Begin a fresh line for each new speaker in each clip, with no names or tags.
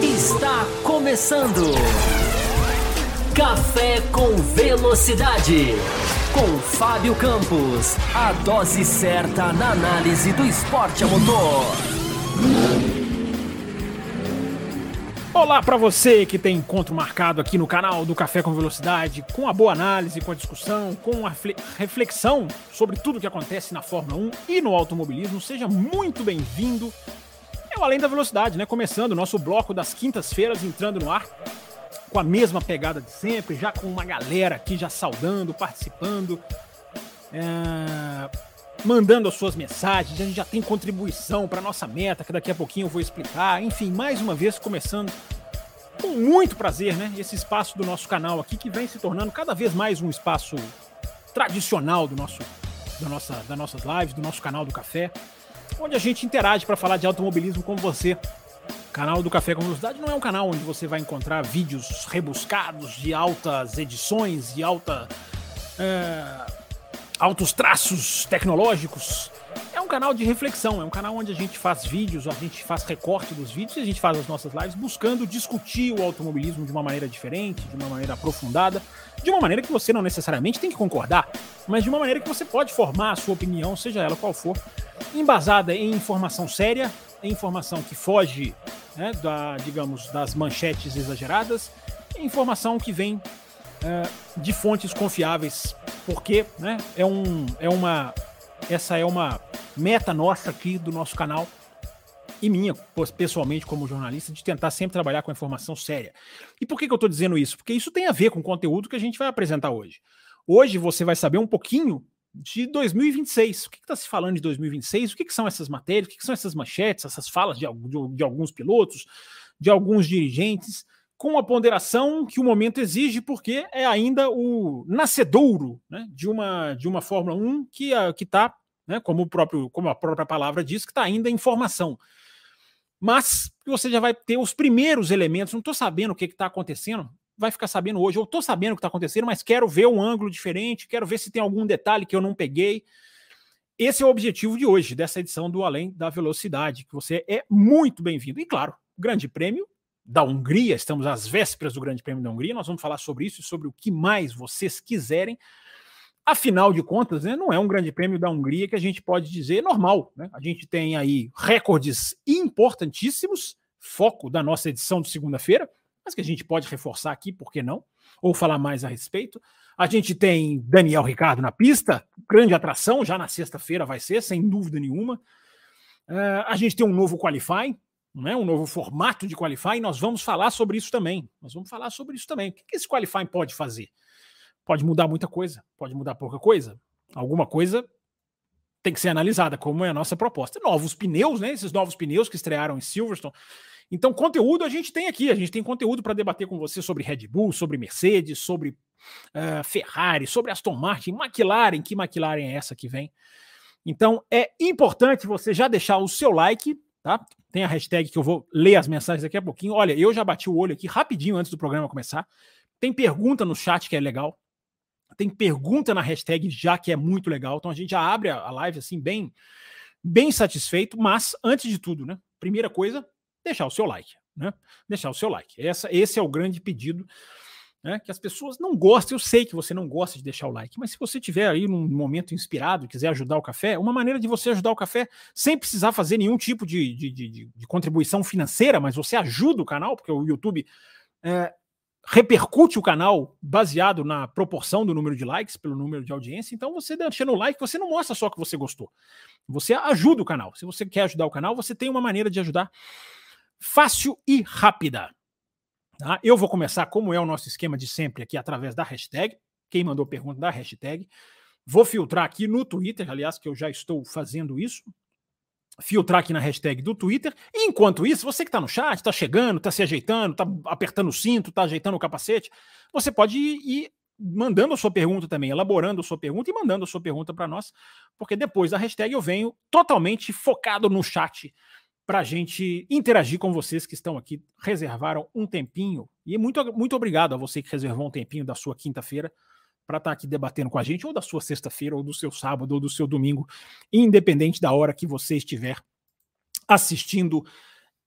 Está começando. Café com Velocidade. Com Fábio Campos. A dose certa na análise do esporte a motor.
Olá para você que tem encontro marcado aqui no canal do Café com Velocidade, com a boa análise, com a discussão, com a reflexão sobre tudo que acontece na Fórmula 1 e no automobilismo. Seja muito bem-vindo. É o Além da Velocidade, né? Começando o nosso bloco das quintas-feiras, entrando no ar com a mesma pegada de sempre, já com uma galera aqui já saudando, participando. É mandando as suas mensagens, a gente já tem contribuição para nossa meta, que daqui a pouquinho eu vou explicar. Enfim, mais uma vez começando com muito prazer, né? Esse espaço do nosso canal aqui que vem se tornando cada vez mais um espaço tradicional do nosso, da nossa, das nossas lives, do nosso canal do Café, onde a gente interage para falar de automobilismo com você. Canal do Café com Velocidade não é um canal onde você vai encontrar vídeos rebuscados de altas edições, de alta. É altos traços tecnológicos. É um canal de reflexão, é um canal onde a gente faz vídeos, a gente faz recorte dos vídeos e a gente faz as nossas lives buscando discutir o automobilismo de uma maneira diferente, de uma maneira aprofundada, de uma maneira que você não necessariamente tem que concordar, mas de uma maneira que você pode formar a sua opinião, seja ela qual for, embasada em informação séria, em informação que foge, né, da, digamos, das manchetes exageradas, informação que vem uh, de fontes confiáveis, porque né, é, um, é uma. Essa é uma meta nossa aqui do nosso canal e minha, pessoalmente, como jornalista, de tentar sempre trabalhar com informação séria. E por que, que eu estou dizendo isso? Porque isso tem a ver com o conteúdo que a gente vai apresentar hoje. Hoje você vai saber um pouquinho de 2026. O que está se falando de 2026? O que, que são essas matérias? O que, que, são essas manchetes, essas falas de, de, de alguns pilotos, de alguns dirigentes? Com a ponderação que o momento exige, porque é ainda o nascedouro né, de, uma, de uma Fórmula 1 que está, né, como, o próprio, como a própria palavra diz, que está ainda em formação. Mas você já vai ter os primeiros elementos, não estou sabendo o que está acontecendo, vai ficar sabendo hoje. Eu estou sabendo o que está acontecendo, mas quero ver um ângulo diferente, quero ver se tem algum detalhe que eu não peguei. Esse é o objetivo de hoje, dessa edição do Além da Velocidade, que você é muito bem-vindo. E claro, Grande Prêmio da Hungria, estamos às vésperas do Grande Prêmio da Hungria, nós vamos falar sobre isso e sobre o que mais vocês quiserem. Afinal de contas, né, não é um Grande Prêmio da Hungria que a gente pode dizer normal. Né? A gente tem aí recordes importantíssimos, foco da nossa edição de segunda-feira, mas que a gente pode reforçar aqui, por que não? Ou falar mais a respeito. A gente tem Daniel Ricardo na pista, grande atração, já na sexta-feira vai ser, sem dúvida nenhuma. Uh, a gente tem um novo qualifying, né, um novo formato de qualifying, nós vamos falar sobre isso também. Nós vamos falar sobre isso também. O que esse qualifying pode fazer? Pode mudar muita coisa, pode mudar pouca coisa. Alguma coisa tem que ser analisada, como é a nossa proposta. Novos pneus, né? Esses novos pneus que estrearam em Silverstone. Então, conteúdo a gente tem aqui. A gente tem conteúdo para debater com você sobre Red Bull, sobre Mercedes, sobre uh, Ferrari, sobre Aston Martin, McLaren. Que McLaren é essa que vem? Então, é importante você já deixar o seu like, tá? Tem a hashtag que eu vou ler as mensagens daqui a pouquinho. Olha, eu já bati o olho aqui rapidinho antes do programa começar. Tem pergunta no chat que é legal. Tem pergunta na hashtag já que é muito legal. Então a gente já abre a live assim bem bem satisfeito, mas antes de tudo, né? Primeira coisa, deixar o seu like, né? Deixar o seu like. Essa, esse é o grande pedido né, que as pessoas não gostam. Eu sei que você não gosta de deixar o like, mas se você tiver aí num momento inspirado quiser ajudar o café, uma maneira de você ajudar o café sem precisar fazer nenhum tipo de, de, de, de contribuição financeira, mas você ajuda o canal, porque o YouTube é, repercute o canal baseado na proporção do número de likes pelo número de audiência. Então, você deixando o like, você não mostra só que você gostou, você ajuda o canal. Se você quer ajudar o canal, você tem uma maneira de ajudar fácil e rápida. Tá? Eu vou começar, como é o nosso esquema de sempre, aqui através da hashtag. Quem mandou pergunta da hashtag. Vou filtrar aqui no Twitter, aliás, que eu já estou fazendo isso. Filtrar aqui na hashtag do Twitter. Enquanto isso, você que está no chat, está chegando, está se ajeitando, está apertando o cinto, está ajeitando o capacete, você pode ir, ir mandando a sua pergunta também, elaborando a sua pergunta e mandando a sua pergunta para nós, porque depois da hashtag eu venho totalmente focado no chat para a gente interagir com vocês que estão aqui, reservaram um tempinho. E muito, muito obrigado a você que reservou um tempinho da sua quinta-feira para estar tá aqui debatendo com a gente, ou da sua sexta-feira, ou do seu sábado, ou do seu domingo, independente da hora que você estiver assistindo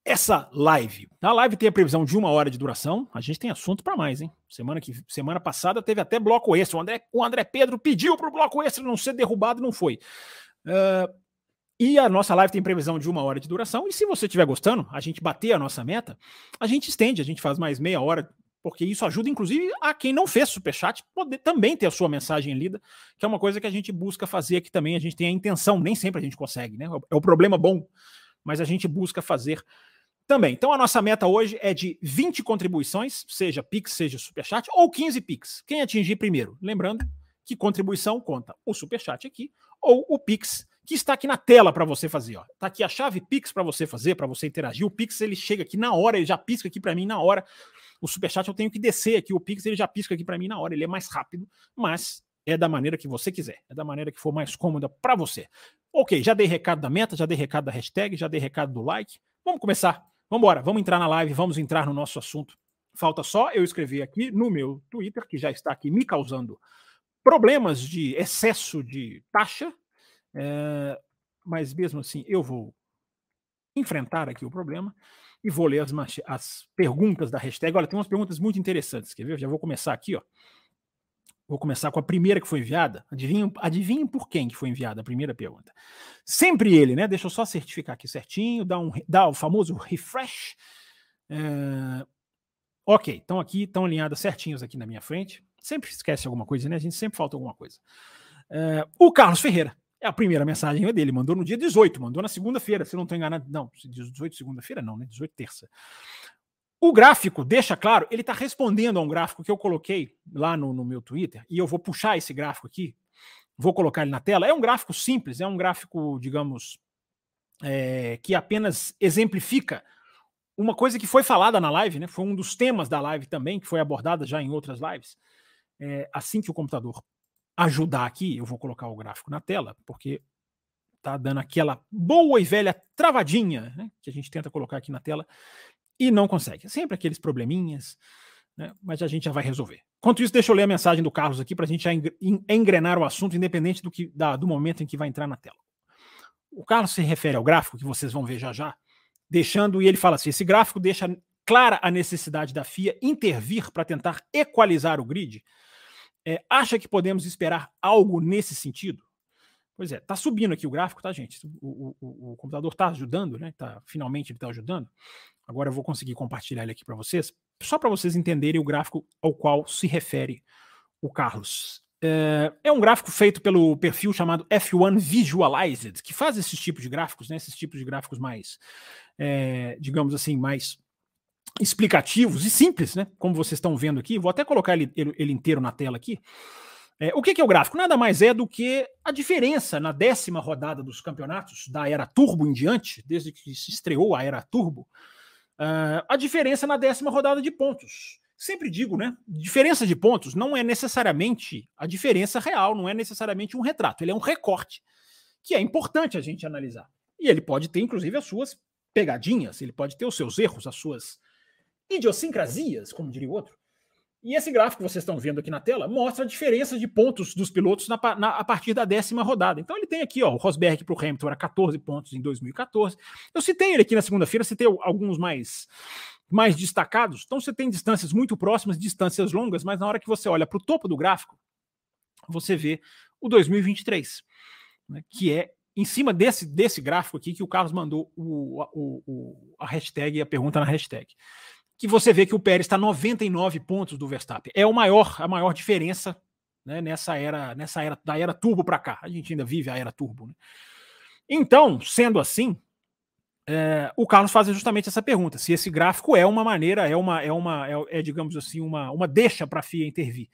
essa live. A live tem a previsão de uma hora de duração. A gente tem assunto para mais, hein? Semana, que, semana passada teve até bloco extra. O André, o André Pedro pediu para o bloco extra não ser derrubado, não foi. Uh, e a nossa live tem previsão de uma hora de duração. E se você estiver gostando, a gente bater a nossa meta, a gente estende, a gente faz mais meia hora, porque isso ajuda, inclusive, a quem não fez superchat poder também ter a sua mensagem lida, que é uma coisa que a gente busca fazer aqui também. A gente tem a intenção, nem sempre a gente consegue, né? É o problema bom, mas a gente busca fazer também. Então a nossa meta hoje é de 20 contribuições, seja Pix, seja Superchat, ou 15 Pix. Quem atingir primeiro? Lembrando que contribuição conta o Superchat aqui, ou o Pix que está aqui na tela para você fazer. Ó. Tá aqui a chave Pix para você fazer, para você interagir. O Pix ele chega aqui na hora, ele já pisca aqui para mim na hora. O superchat eu tenho que descer aqui, o Pix ele já pisca aqui para mim na hora. Ele é mais rápido, mas é da maneira que você quiser, é da maneira que for mais cômoda para você. Ok, já dei recado da meta, já dei recado da hashtag, já dei recado do like. Vamos começar. Vamos embora, vamos entrar na live, vamos entrar no nosso assunto. Falta só eu escrever aqui no meu Twitter, que já está aqui me causando problemas de excesso de taxa, é, mas mesmo assim, eu vou enfrentar aqui o problema e vou ler as, as, perguntas da hashtag. Olha, tem umas perguntas muito interessantes, quer ver? Já vou começar aqui, ó. Vou começar com a primeira que foi enviada. Adivinhem, adivinhem por quem que foi enviada a primeira pergunta. Sempre ele, né? Deixa eu só certificar aqui certinho, dar, um, dar o famoso refresh. É... Ok, estão aqui, estão alinhadas certinhos aqui na minha frente. Sempre esquece alguma coisa, né? A gente sempre falta alguma coisa. É... O Carlos Ferreira. É a primeira mensagem é dele, mandou no dia 18, mandou na segunda-feira, se não estou enganado. Não, 18 segunda-feira não, né? 18 terça. O gráfico deixa claro, ele está respondendo a um gráfico que eu coloquei lá no, no, meu Twitter, e eu vou puxar esse gráfico aqui, vou colocar ele na tela. É um gráfico simples, é um gráfico, digamos, é, que apenas exemplifica uma coisa que foi falada na live, né? Foi um dos temas da live também, que foi abordada já em outras lives. É, assim que o computador ajudar aqui, eu vou colocar o gráfico na tela, porque tá dando aquela boa e velha travadinha, né, que a gente tenta colocar aqui na tela e não consegue. Sempre aqueles probleminhas, né, mas a gente já vai resolver. Enquanto isso, deixa eu ler a mensagem do Carlos aqui para a gente já engrenar o assunto, independente do, que, da, do momento em que vai entrar na tela. O Carlos se refere ao gráfico, que vocês vão ver já já, deixando, e ele fala assim: esse gráfico deixa clara a necessidade da FIA intervir para tentar equalizar o grid é, acha que podemos esperar algo nesse sentido? Pois é, tá subindo aqui o gráfico, tá, gente? O, o, o computador está ajudando, né? Tá, finalmente ele está ajudando. Agora eu vou conseguir compartilhar ele aqui para vocês, só para vocês entenderem o gráfico ao qual se refere o Carlos. É, é, um gráfico feito pelo perfil chamado F1 Visualized, que faz esses tipos de gráficos, né? Esses tipos de gráficos mais, é, digamos assim, mais explicativos e simples, né? Como vocês estão vendo aqui, vou até colocar ele, ele, inteiro na tela aqui. É, o que, que, é o gráfico? Nada mais é do que a diferença na décima rodada dos campeonatos da era turbo em diante, desde que se estreou a era turbo, uh, a diferença na décima rodada de pontos. Sempre digo, né? Diferença de pontos não é necessariamente a diferença real, não é necessariamente um retrato, ele é um recorte que é importante a gente analisar. E ele pode ter, inclusive, as suas pegadinhas, ele pode ter os seus erros, as suas idiosincrasias, como diria o outro. E esse gráfico que vocês estão vendo aqui na tela mostra a diferença de pontos dos pilotos na, na, a partir da décima rodada. Então ele tem aqui, ó, o Rosberg para o Hamilton era 14 pontos em 2014. Eu citei ele aqui na segunda-feira, citei alguns mais, mais destacados. Então você tem distâncias muito próximas, distâncias longas, mas na hora que você olha para o topo do gráfico, você vê o 2023, né, que é em cima desse, desse gráfico aqui que o Carlos mandou o, o, o, a hashtag e a pergunta na hashtag que você vê que o Pérez está 99 pontos do Verstappen. É o maior, a maior diferença né, nessa era, nessa era da era turbo para cá. A gente ainda vive a era turbo. Né? Então, sendo assim, é, o Carlos faz justamente essa pergunta: se esse gráfico é uma maneira, é uma, é uma, é, é digamos assim, uma, uma deixa para a FIA intervir.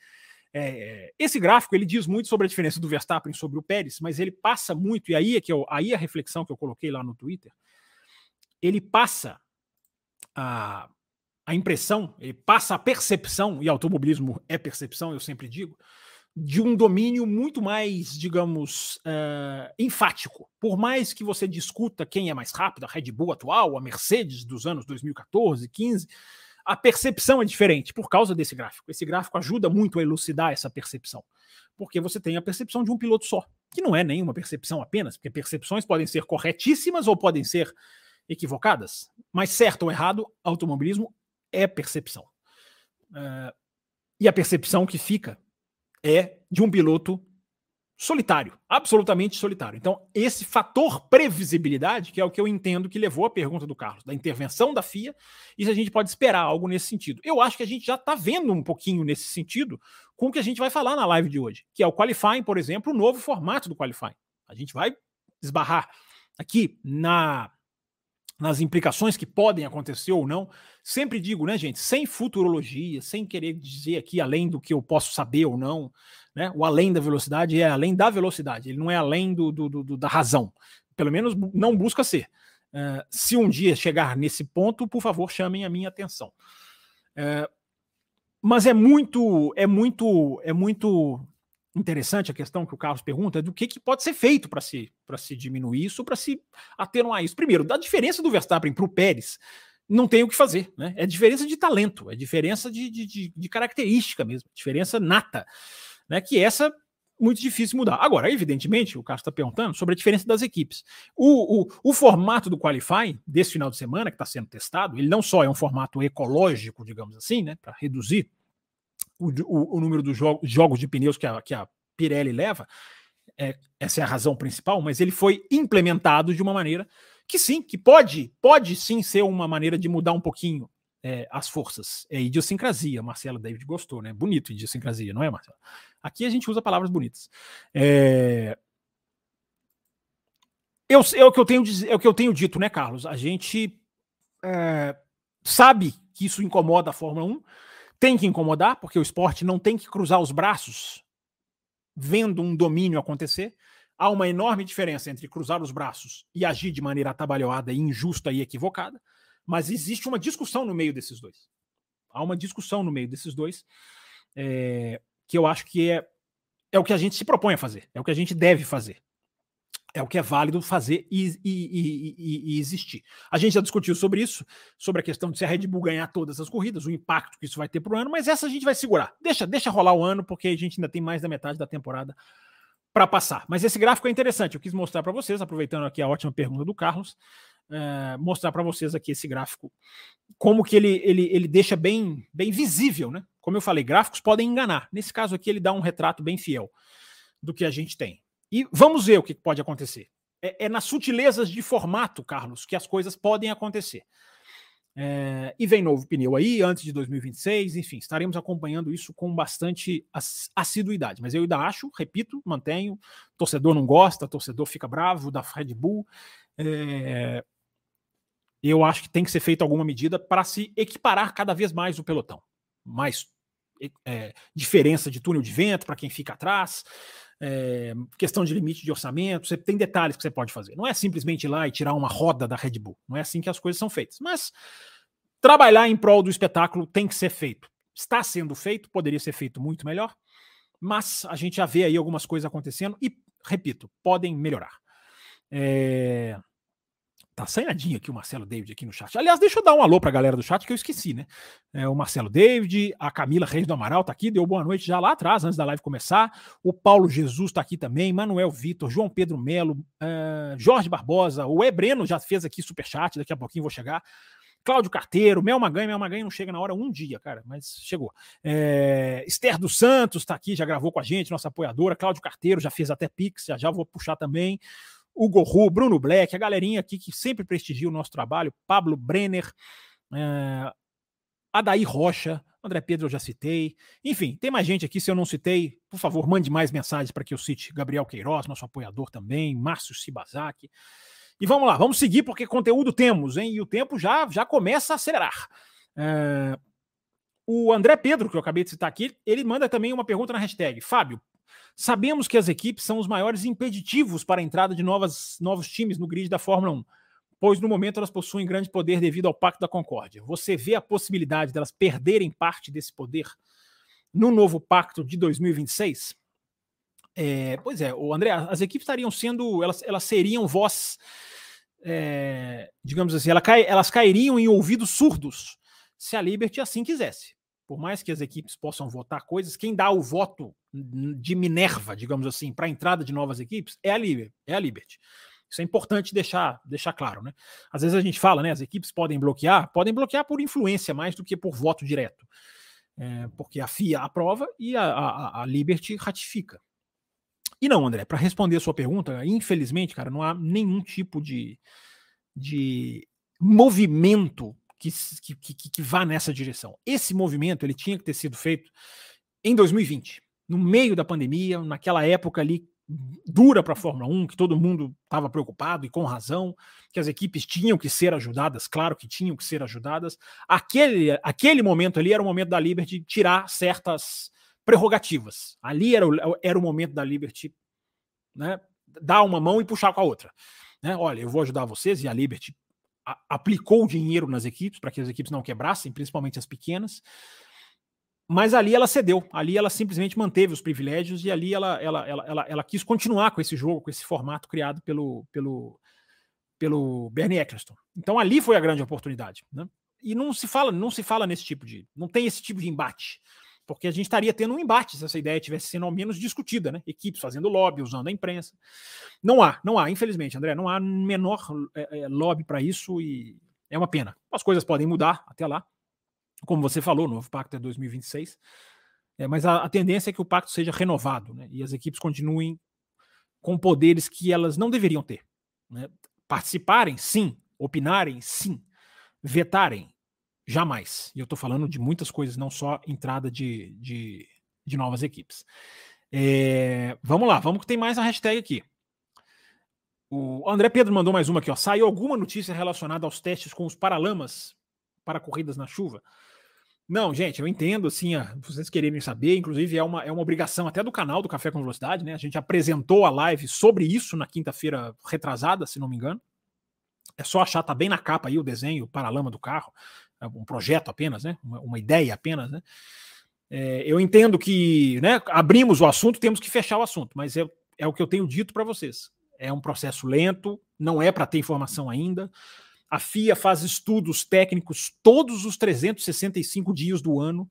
É, esse gráfico ele diz muito sobre a diferença do Verstappen sobre o Pérez, mas ele passa muito, e aí é que eu, aí a reflexão que eu coloquei lá no Twitter, ele passa a, a impressão, ele passa a percepção, e automobilismo é percepção, eu sempre digo, de um domínio muito mais, digamos, uh, enfático. Por mais que você discuta quem é mais rápido, a Red Bull atual, a Mercedes dos anos 2014, 15, a percepção é diferente por causa desse gráfico. Esse gráfico ajuda muito a elucidar essa percepção. porque você tem a percepção de um piloto só, que não é nenhuma percepção apenas, porque percepções podem ser corretíssimas ou podem ser equivocadas, mas certo ou errado, automobilismo é percepção. Uh, e a percepção que fica é de um piloto solitário, absolutamente solitário. Então, esse fator previsibilidade, que é o que eu entendo que levou a pergunta do Carlos, da intervenção da FIA, e se a gente pode esperar algo nesse sentido. Eu acho que a gente já está vendo um pouquinho nesse sentido com o que a gente vai falar na live de hoje, que é o qualifying, por exemplo, o novo formato do qualifying. A gente vai esbarrar aqui na nas implicações que podem acontecer ou não. Sempre digo, né, gente, sem futurologia, sem querer dizer aqui além do que eu posso saber ou não, né? O além da velocidade é além da velocidade, ele não é além do, do, do da razão. Pelo menos não busca ser. Uh, se um dia chegar nesse ponto, por favor, chamem a minha atenção. Uh, mas é muito, é muito, é muito interessante a questão que o Carlos pergunta do que, que pode ser feito para se, se diminuir isso, para se atenuar isso. Primeiro, da diferença do Verstappen para o Pérez, não tem o que fazer. Né? É diferença de talento, é diferença de, de, de, de característica mesmo, diferença nata. Né? Que essa muito difícil mudar. Agora, evidentemente, o Carlos está perguntando sobre a diferença das equipes. O, o, o formato do Qualify desse final de semana, que está sendo testado, ele não só é um formato ecológico, digamos assim, né, para reduzir o, o, o número dos jo jogos de pneus que a, que a Pirelli leva, é, essa é a razão principal, mas ele foi implementado de uma maneira que sim, que pode, pode sim ser uma maneira de mudar um pouquinho é, as forças. É idiosincrasia, Marcelo David gostou, né? Bonito idiosincrasia, não é, Marcelo? Aqui a gente usa palavras bonitas. É... Eu, é, o que eu tenho, é o que eu tenho dito, né, Carlos? A gente é, sabe que isso incomoda a Fórmula 1, tem que incomodar, porque o esporte não tem que cruzar os braços vendo um domínio acontecer. Há uma enorme diferença entre cruzar os braços e agir de maneira atabalhoada, injusta e equivocada, mas existe uma discussão no meio desses dois. Há uma discussão no meio desses dois é, que eu acho que é, é o que a gente se propõe a fazer, é o que a gente deve fazer é o que é válido fazer e, e, e, e, existir. A gente já discutiu sobre isso, sobre a questão de se a Red Bull ganhar todas as corridas, o impacto que isso vai ter para o ano, mas essa a gente vai segurar. Deixa, deixa rolar o ano, porque a gente ainda tem mais da metade da temporada para passar. Mas esse gráfico é interessante, eu quis mostrar para vocês, aproveitando aqui a ótima pergunta do Carlos, é, mostrar para vocês aqui esse gráfico, como que ele, ele, ele deixa bem, bem visível, né? Como eu falei, gráficos podem enganar. Nesse caso aqui, ele dá um retrato bem fiel do que a gente tem. E vamos ver o que pode acontecer. É, é nas sutilezas de formato, Carlos, que as coisas podem acontecer. É, e vem novo pneu aí, antes de 2026, enfim, estaremos acompanhando isso com bastante assiduidade. Mas eu ainda acho, repito, mantenho, torcedor não gosta, torcedor fica bravo da Red Bull. É, eu acho que tem que ser feita alguma medida para se equiparar cada vez mais o pelotão. Mais é, diferença de túnel de vento para quem fica atrás, é, questão de limite de orçamento, você tem detalhes que você pode fazer. Não é simplesmente ir lá e tirar uma roda da Red Bull. Não é assim que as coisas são feitas. Mas trabalhar em prol do espetáculo tem que ser feito. Está sendo feito, poderia ser feito muito melhor, mas a gente já vê aí algumas coisas acontecendo e, repito, podem melhorar. É, Tá assanhadinho aqui o Marcelo David aqui no chat. Aliás, deixa eu dar um alô pra galera do chat que eu esqueci, né? É, o Marcelo David, a Camila Reis do Amaral tá aqui, deu boa noite já lá atrás, antes da live começar. O Paulo Jesus tá aqui também, Manuel Vitor, João Pedro Melo, uh, Jorge Barbosa, o E Breno já fez aqui super chat, daqui a pouquinho vou chegar. Cláudio Carteiro, Mel Maganha, Mel Maganha não chega na hora um dia, cara, mas chegou. É, Esther dos Santos tá aqui, já gravou com a gente, nossa apoiadora. Cláudio Carteiro já fez até Pix, já, já vou puxar também. Hugo Ru, Bruno Black, a galerinha aqui que sempre prestigia o nosso trabalho, Pablo Brenner, é, Adair Rocha, André Pedro eu já citei. Enfim, tem mais gente aqui, se eu não citei, por favor, mande mais mensagens para que eu cite Gabriel Queiroz, nosso apoiador também, Márcio Sibazaki. E vamos lá, vamos seguir, porque conteúdo temos, hein? E o tempo já, já começa a acelerar. É, o André Pedro, que eu acabei de citar aqui, ele manda também uma pergunta na hashtag. Fábio, Sabemos que as equipes são os maiores impeditivos para a entrada de novas, novos times no grid da Fórmula 1, pois no momento elas possuem grande poder devido ao Pacto da Concórdia. Você vê a possibilidade delas perderem parte desse poder no novo pacto de 2026? É, pois é, o André, as equipes estariam sendo, elas, elas seriam voz, é, digamos assim, elas, cai, elas cairiam em ouvidos surdos se a Liberty assim quisesse. Por mais que as equipes possam votar coisas, quem dá o voto de Minerva, digamos assim, para a entrada de novas equipes é a, Liber, é a Liberty. Isso é importante deixar, deixar claro, né? Às vezes a gente fala, né? As equipes podem bloquear, podem bloquear por influência mais do que por voto direto. É, porque a FIA aprova e a, a, a Liberty ratifica. E não, André, para responder a sua pergunta, infelizmente, cara, não há nenhum tipo de, de movimento que, que, que, que vá nessa direção. Esse movimento ele tinha que ter sido feito em 2020, no meio da pandemia, naquela época ali dura para a Fórmula 1, que todo mundo estava preocupado e com razão, que as equipes tinham que ser ajudadas, claro que tinham que ser ajudadas. Aquele, aquele momento ali era o momento da Liberty tirar certas prerrogativas. Ali era o, era o momento da Liberty né, dar uma mão e puxar com a outra. Né? Olha, eu vou ajudar vocês, e a Liberty aplicou dinheiro nas equipes para que as equipes não quebrassem, principalmente as pequenas. Mas ali ela cedeu, ali ela simplesmente manteve os privilégios e ali ela, ela, ela, ela, ela quis continuar com esse jogo, com esse formato criado pelo, pelo, pelo Bernie Eccleston. Então ali foi a grande oportunidade. Né? E não se fala, não se fala nesse tipo de. não tem esse tipo de embate. Porque a gente estaria tendo um embate se essa ideia tivesse sendo ao menos discutida, né? Equipes fazendo lobby, usando a imprensa. Não há, não há, infelizmente, André, não há menor é, é, lobby para isso e é uma pena. As coisas podem mudar até lá como você falou, o novo pacto é 2026, é, mas a, a, tendência é que o pacto seja renovado né, e as equipes continuem com poderes que elas não deveriam ter. Né? Participarem, sim. Opinarem, sim. Vetarem, jamais. E eu estou falando de muitas coisas, não só entrada de, de, de novas equipes. É, vamos lá, vamos que tem mais a hashtag aqui. O André Pedro mandou mais uma aqui, ó. Saiu alguma notícia relacionada aos testes com os paralamas para corridas na chuva? Não, gente, eu entendo, assim, vocês quererem saber, inclusive é uma, é uma obrigação até do canal do Café com Velocidade, né? A gente apresentou a live sobre isso na quinta-feira retrasada, se não me engano. É só achar, tá bem na capa aí o desenho, o paralama do carro, um projeto apenas, né? Uma, uma ideia apenas, né? É, eu entendo que, né, abrimos o assunto, temos que fechar o assunto, mas é, é o que eu tenho dito para vocês. É um processo lento, não é para ter informação ainda. A FIA faz estudos técnicos todos os 365 dias do ano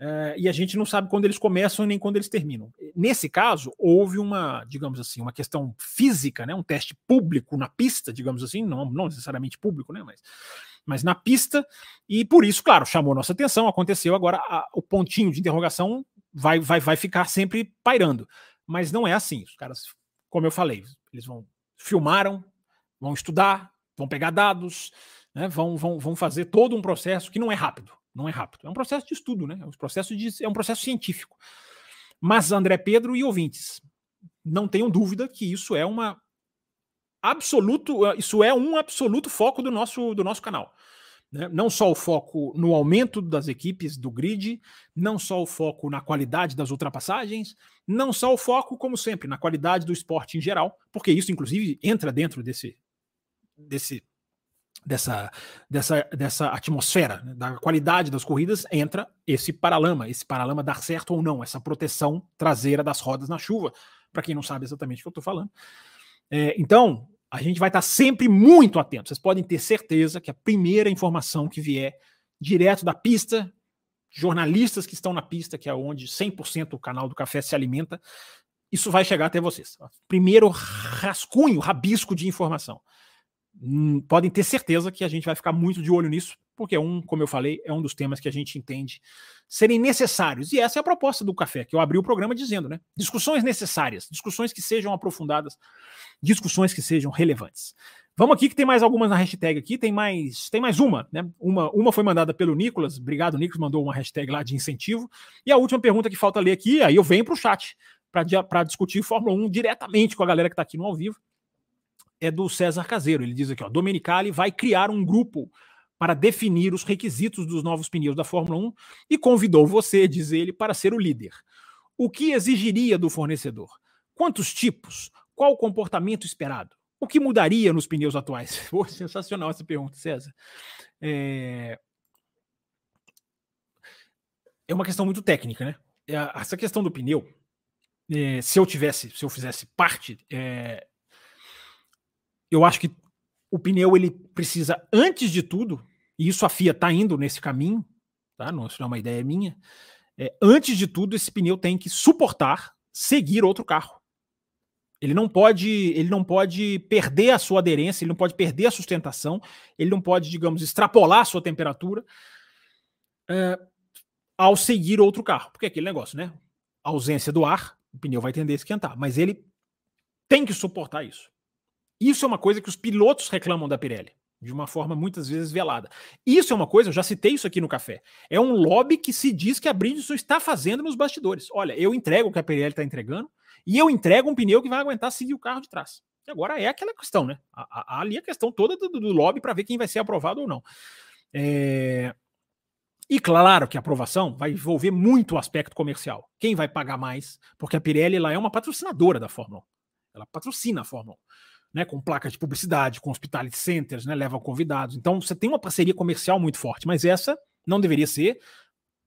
uh, e a gente não sabe quando eles começam nem quando eles terminam. Nesse caso, houve uma, digamos assim, uma questão física, né, um teste público na pista, digamos assim, não, não necessariamente público, né, mas, mas na pista, e por isso, claro, chamou nossa atenção, aconteceu, agora a, o pontinho de interrogação vai, vai, vai ficar sempre pairando. Mas não é assim. Os caras, como eu falei, eles vão filmaram, vão estudar, vão pegar dados, né, vão, vão, vão fazer todo um processo que não é rápido. Não é rápido. É um processo de estudo, né? É um processo, de, é um processo científico. Mas André Pedro e ouvintes, não tenham dúvida que isso é uma absoluto, isso é um absoluto foco do nosso, do nosso canal. Né? Não só o foco no aumento das equipes do grid, não só o foco na qualidade das ultrapassagens, não só o foco, como sempre, na qualidade do esporte em geral, porque isso, inclusive, entra dentro desse, desse dessa, dessa, dessa atmosfera, né, da qualidade das corridas, entra esse paralama, esse paralama dar certo ou não, essa proteção traseira das rodas na chuva, para quem não sabe exatamente o que eu estou falando. É, então, a gente vai estar sempre muito atento. Vocês podem ter certeza que a primeira informação que vier direto da pista, jornalistas que estão na pista, que é onde 100% o canal do café se alimenta, isso vai chegar até vocês. Primeiro rascunho, rabisco de informação. Hum, podem ter certeza que a gente vai ficar muito de olho nisso, porque é um, como eu falei, é um dos temas que a gente entende serem necessários. E essa é a proposta do café, que eu abri o programa dizendo, né? Discussões necessárias, discussões que sejam aprofundadas, discussões que sejam relevantes. Vamos aqui que tem mais algumas na hashtag aqui, tem mais, tem mais uma, né? Uma, uma foi mandada pelo Nicolas, obrigado Nicolas, mandou uma hashtag lá de incentivo. E a última pergunta que falta ler aqui, aí eu venho para o chat para discutir Fórmula 1 diretamente com a galera que está aqui no ao vivo é do César Caseiro. Ele diz aqui, ó, Domenicali vai criar um grupo para definir os requisitos dos novos pneus da Fórmula 1 e convidou você, diz ele, para ser o líder. O que exigiria do fornecedor? Quantos tipos? Qual o comportamento esperado? O que mudaria nos pneus atuais? Pô, sensacional essa pergunta, César. É... é uma questão muito técnica, né? É, essa questão do pneu, é, se eu tivesse, se eu fizesse parte, é, eu acho que o pneu ele precisa, antes de tudo, e isso a FIA está indo nesse caminho, tá? Não, isso não é uma ideia minha. É, antes de tudo, esse pneu tem que suportar seguir outro carro. Ele não pode, ele não pode perder a sua aderência, ele não pode perder a sustentação, ele não pode, digamos, extrapolar a sua temperatura é, ao seguir outro carro. Porque é aquele negócio, né? A ausência do ar, o pneu vai tender a esquentar, mas ele tem que suportar isso. Isso é uma coisa que os pilotos reclamam da Pirelli, de uma forma muitas vezes velada. Isso é uma coisa, eu já citei isso aqui no café. É um lobby que se diz que a Bridgestone está fazendo nos bastidores. Olha, eu entrego o que a Pirelli está entregando e eu entrego um pneu que vai aguentar seguir o carro de trás. E agora é aquela questão, né? A, ali a questão toda do, do lobby para ver quem vai ser aprovado ou não. É... E claro que a aprovação vai envolver muito o aspecto comercial. Quem vai pagar mais? Porque a Pirelli ela é uma patrocinadora da Fórmula 1. Ela patrocina a Fórmula 1 né, com placas de publicidade, com hospitality centers, né, levam convidados. Então você tem uma parceria comercial muito forte, mas essa não deveria ser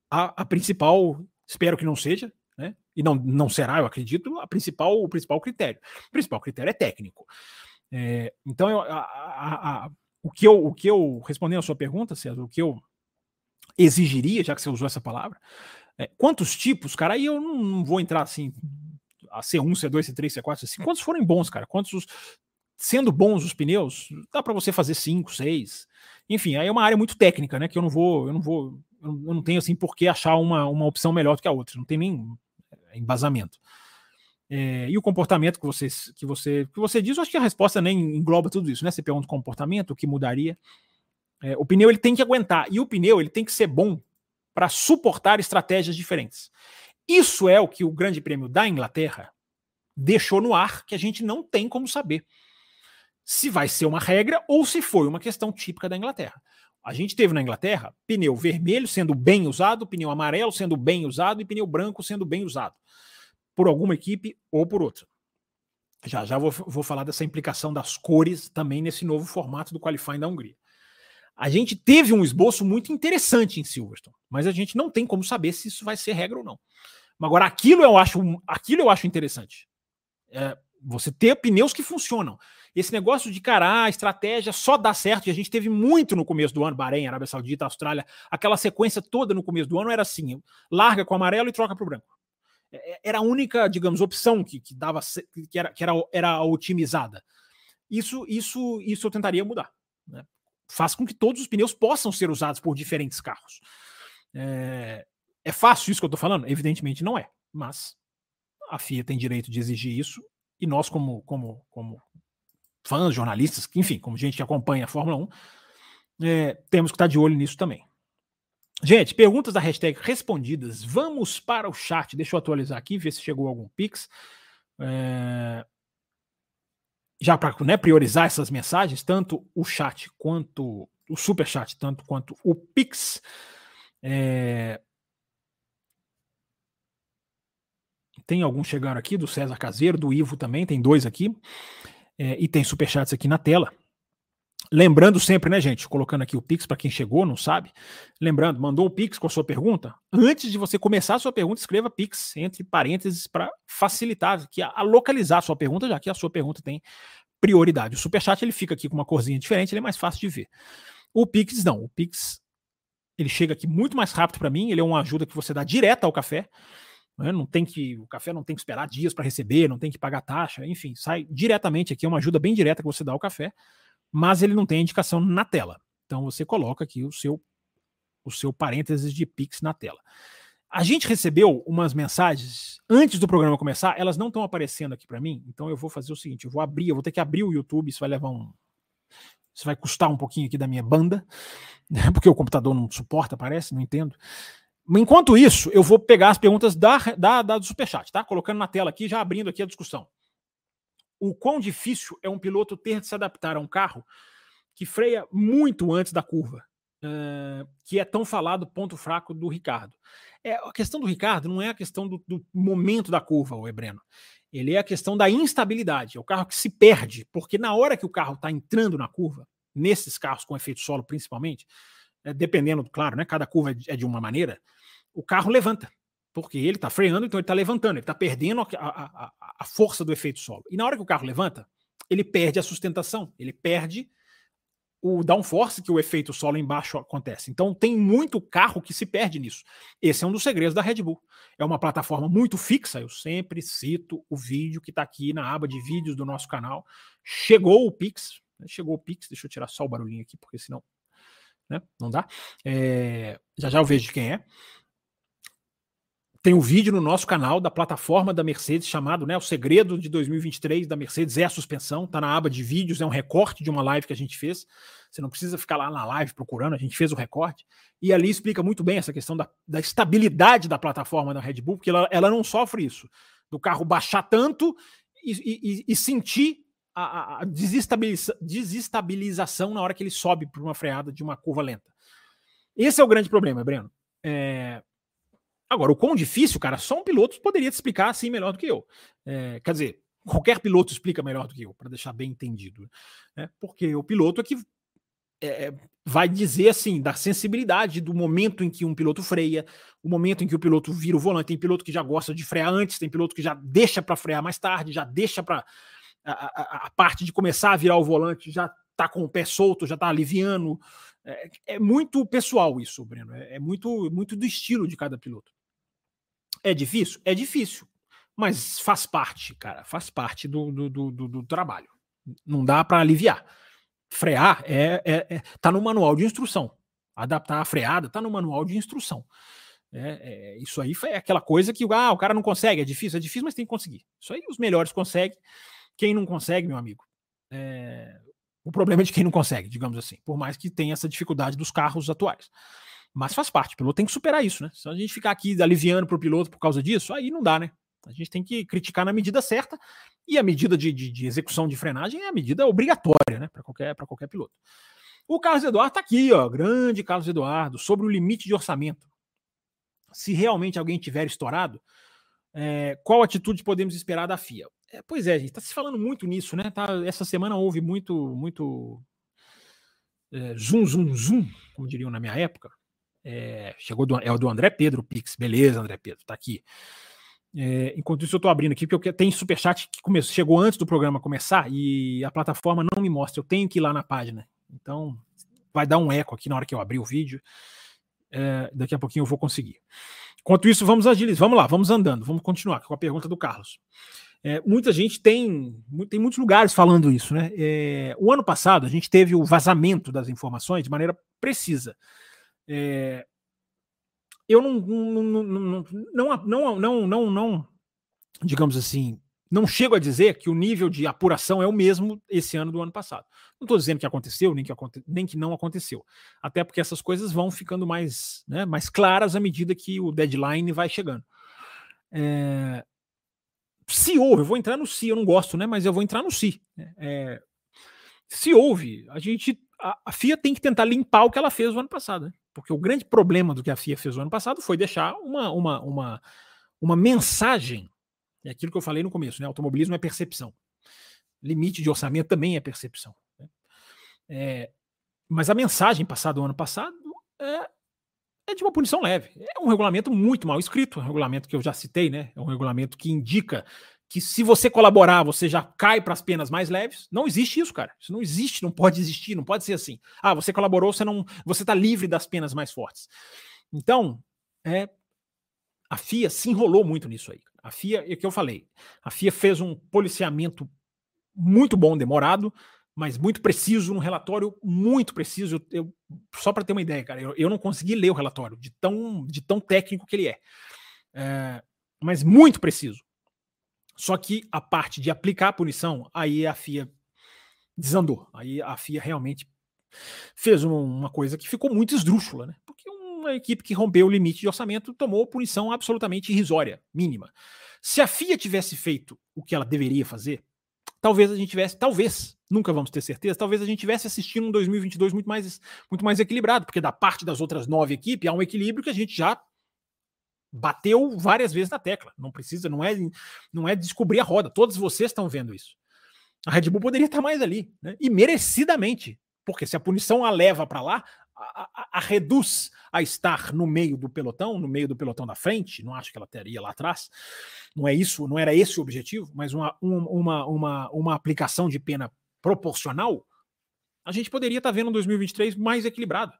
a, a principal, espero que não seja, né, e não, não será, eu acredito, a principal, o principal critério. O principal critério é técnico. É, então, eu, a, a, o, que eu, o que eu, respondendo a sua pergunta, César, o que eu exigiria, já que você usou essa palavra, é, quantos tipos, cara, aí eu não, não vou entrar assim a C1, C2, C3, C4, C5, quantos forem bons, cara? Quantos sendo bons os pneus, dá para você fazer cinco, seis. Enfim, aí é uma área muito técnica, né? Que eu não vou, eu não vou, eu não tenho assim por que achar uma, uma opção melhor do que a outra. Não tem nem é, embasamento. É, e o comportamento que você, que, você, que você diz, eu acho que a resposta nem engloba tudo isso, né? Você pergunta o comportamento, o que mudaria. É, o pneu ele tem que aguentar e o pneu ele tem que ser bom para suportar estratégias diferentes. Isso é o que o Grande Prêmio da Inglaterra deixou no ar, que a gente não tem como saber se vai ser uma regra ou se foi uma questão típica da Inglaterra. A gente teve na Inglaterra pneu vermelho sendo bem usado, pneu amarelo sendo bem usado e pneu branco sendo bem usado por alguma equipe ou por outra. Já já vou, vou falar dessa implicação das cores também nesse novo formato do qualifying da Hungria. A gente teve um esboço muito interessante em Silverstone, mas a gente não tem como saber se isso vai ser regra ou não. Agora, aquilo eu acho, aquilo eu acho interessante. É, você ter pneus que funcionam. Esse negócio de cara, a estratégia só dá certo, e a gente teve muito no começo do ano, Bahrein, Arábia Saudita, Austrália, aquela sequência toda no começo do ano era assim: larga com o amarelo e troca para o branco. É, é, era a única, digamos, opção que, que dava que era, que era, era otimizada. Isso, isso, isso eu tentaria mudar. Né? Faz com que todos os pneus possam ser usados por diferentes carros. É, é fácil isso que eu estou falando? Evidentemente não é, mas a FIA tem direito de exigir isso e nós, como, como, como fãs, jornalistas, enfim, como gente que acompanha a Fórmula 1, é, temos que estar de olho nisso também. Gente, perguntas da hashtag respondidas. Vamos para o chat. Deixa eu atualizar aqui, ver se chegou algum Pix. É... Já para né, priorizar essas mensagens, tanto o chat quanto o super chat, tanto quanto o Pix. É... Tem alguns chegando aqui, do César Caseiro, do Ivo também, tem dois aqui é, e tem superchats aqui na tela. Lembrando sempre, né, gente, colocando aqui o Pix para quem chegou, não sabe. Lembrando, mandou o Pix com a sua pergunta. Antes de você começar a sua pergunta, escreva Pix entre parênteses para facilitar que a, a, localizar a sua pergunta, já que a sua pergunta tem prioridade. O superchat ele fica aqui com uma corzinha diferente, ele é mais fácil de ver. O Pix não, o Pix ele chega aqui muito mais rápido para mim, ele é uma ajuda que você dá direto ao café. Né? Não tem que o café não tem que esperar dias para receber, não tem que pagar taxa, enfim, sai diretamente aqui, é uma ajuda bem direta que você dá ao café, mas ele não tem indicação na tela. Então você coloca aqui o seu o seu parênteses de Pix na tela. A gente recebeu umas mensagens antes do programa começar, elas não estão aparecendo aqui para mim, então eu vou fazer o seguinte, eu vou abrir, eu vou ter que abrir o YouTube, isso vai levar um isso vai custar um pouquinho aqui da minha banda, porque o computador não suporta, parece, não entendo. Enquanto isso, eu vou pegar as perguntas da, da, da do Superchat, tá? Colocando na tela aqui, já abrindo aqui a discussão. O quão difícil é um piloto ter de se adaptar a um carro que freia muito antes da curva, uh, que é tão falado ponto fraco do Ricardo. É, a questão do Ricardo não é a questão do, do momento da curva, o Ebreno. Ele é a questão da instabilidade. É o carro que se perde, porque na hora que o carro está entrando na curva, nesses carros com efeito solo principalmente, é, dependendo, claro, né? Cada curva é de uma maneira, o carro levanta. Porque ele está freando, então ele está levantando, ele está perdendo a, a, a, força do efeito solo. E na hora que o carro levanta, ele perde a sustentação, ele perde o downforce, que o efeito solo embaixo acontece. Então tem muito carro que se perde nisso. Esse é um dos segredos da Red Bull. É uma plataforma muito fixa, eu sempre cito o vídeo que está aqui na aba de vídeos do nosso canal. Chegou o Pix, né? chegou o Pix, deixa eu tirar só o barulhinho aqui, porque senão né? não dá. É, já já eu vejo de quem é. Tem um vídeo no nosso canal da plataforma da Mercedes chamado né, O Segredo de 2023 da Mercedes é a suspensão. Está na aba de vídeos, é um recorte de uma live que a gente fez. Você não precisa ficar lá na live procurando, a gente fez o recorte. E ali explica muito bem essa questão da, da estabilidade da plataforma da Red Bull, porque ela, ela não sofre isso. Do carro baixar tanto e, e, e sentir a, a desestabiliza, desestabilização na hora que ele sobe para uma freada de uma curva lenta. Esse é o grande problema, Breno. É, Agora, o quão difícil, cara, só um piloto poderia te explicar assim melhor do que eu. É, quer dizer, qualquer piloto explica melhor do que eu, para deixar bem entendido. Né? Porque o piloto é que é, vai dizer assim da sensibilidade do momento em que um piloto freia, o momento em que o piloto vira o volante. Tem piloto que já gosta de frear antes, tem piloto que já deixa para frear mais tarde, já deixa para a, a, a, parte de começar a virar o volante, já tá com o pé solto, já tá aliviando. É, é muito pessoal isso, Breno. É, é muito, muito do estilo de cada piloto. É difícil? É difícil. Mas faz parte, cara. Faz parte do, do, do, do trabalho. Não dá para aliviar. Frear é, é, é, tá no manual de instrução. Adaptar a freada tá no manual de instrução. É, é, isso aí é aquela coisa que ah, o cara não consegue, é difícil, é difícil, mas tem que conseguir. Isso aí os melhores conseguem. Quem não consegue, meu amigo, é, o problema é de quem não consegue, digamos assim, por mais que tenha essa dificuldade dos carros atuais. Mas faz parte, o piloto tem que superar isso, né? Se a gente ficar aqui aliviando para o piloto por causa disso, aí não dá, né? A gente tem que criticar na medida certa, e a medida de, de, de execução de frenagem é a medida obrigatória, né? Para qualquer, qualquer piloto. O Carlos Eduardo está aqui, ó, grande Carlos Eduardo, sobre o limite de orçamento. Se realmente alguém tiver estourado, é, qual atitude podemos esperar da FIA? É, pois é, gente, está se falando muito nisso, né? Tá, essa semana houve muito, muito é, zoom, zoom, zoom, como diriam na minha época, é, chegou do, é o do André Pedro Pix. Beleza, André Pedro, tá aqui. É, enquanto isso, eu tô abrindo aqui, porque eu, tem superchat que começou, chegou antes do programa começar e a plataforma não me mostra. Eu tenho que ir lá na página. Então, vai dar um eco aqui na hora que eu abrir o vídeo. É, daqui a pouquinho eu vou conseguir. Enquanto isso, vamos agilizar. Vamos lá, vamos andando. Vamos continuar com a pergunta do Carlos. É, muita gente tem, tem muitos lugares falando isso, né? O ano passado a gente teve o vazamento das informações de maneira precisa. É, eu não não, não, não, não, não, não, não, digamos assim, não chego a dizer que o nível de apuração é o mesmo esse ano do ano passado. Não estou dizendo que aconteceu, nem que, aconte, nem que não aconteceu. Até porque essas coisas vão ficando mais, né, mais claras à medida que o deadline vai chegando. É, se houve, eu vou entrar no se, eu não gosto, né? Mas eu vou entrar no se. É, se houve, a gente. A, a, FIA tem que tentar limpar o que ela fez no ano passado. Né? Porque o grande problema do que a FIA fez no ano passado foi deixar uma, uma, uma, uma mensagem. É aquilo que eu falei no começo, né? Automobilismo é percepção. Limite de orçamento também é percepção. Né? É, mas a mensagem passada do ano passado é, é de uma punição leve. É um regulamento muito mal escrito, é um regulamento que eu já citei, né? É um regulamento que indica que se você colaborar, você já cai para as penas mais leves. Não existe isso, cara. Isso não existe, não pode existir, não pode ser assim. Ah, você colaborou, você não, você está livre das penas mais fortes. Então, é a FIA se enrolou muito nisso aí. A FIA, é o que eu falei, a FIA fez um policiamento muito bom, demorado, mas muito preciso, um relatório muito preciso. Eu, só para ter uma ideia, cara, eu, eu, não consegui ler o relatório de tão, de tão técnico que ele é. é mas muito preciso. Só que a parte de aplicar a punição, aí a FIA desandou. Aí a FIA realmente fez uma coisa que ficou muito esdrúxula, né? Porque uma equipe que rompeu o limite de orçamento tomou punição absolutamente irrisória, mínima. Se a FIA tivesse feito o que ela deveria fazer, talvez a gente tivesse, talvez, nunca vamos ter certeza, talvez a gente tivesse assistindo um 2022 muito mais, muito mais equilibrado, porque da parte das outras nove equipes há um equilíbrio que a gente já bateu várias vezes na tecla. Não precisa, não é, não é descobrir a roda. Todos vocês estão vendo isso. A Red Bull poderia estar mais ali, né? e merecidamente, porque se a punição a leva para lá, a, a, a, reduz a estar no meio do pelotão, no meio do pelotão da frente. Não acho que ela teria lá atrás. Não é isso, não era esse o objetivo, mas uma, uma, uma, uma aplicação de pena proporcional a gente poderia estar vendo um 2023 mais equilibrado.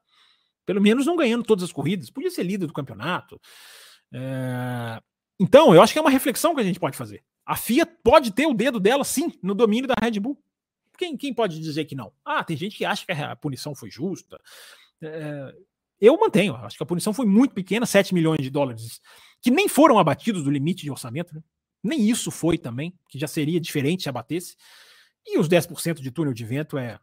Pelo menos não ganhando todas as corridas. Podia ser líder do campeonato. É... Então, eu acho que é uma reflexão que a gente pode fazer. A FIA pode ter o dedo dela, sim, no domínio da Red Bull. Quem, quem pode dizer que não? Ah, tem gente que acha que a punição foi justa. É... Eu mantenho, acho que a punição foi muito pequena, 7 milhões de dólares, que nem foram abatidos do limite de orçamento, né? nem isso foi também, que já seria diferente se abatesse. E os 10% de túnel de vento é,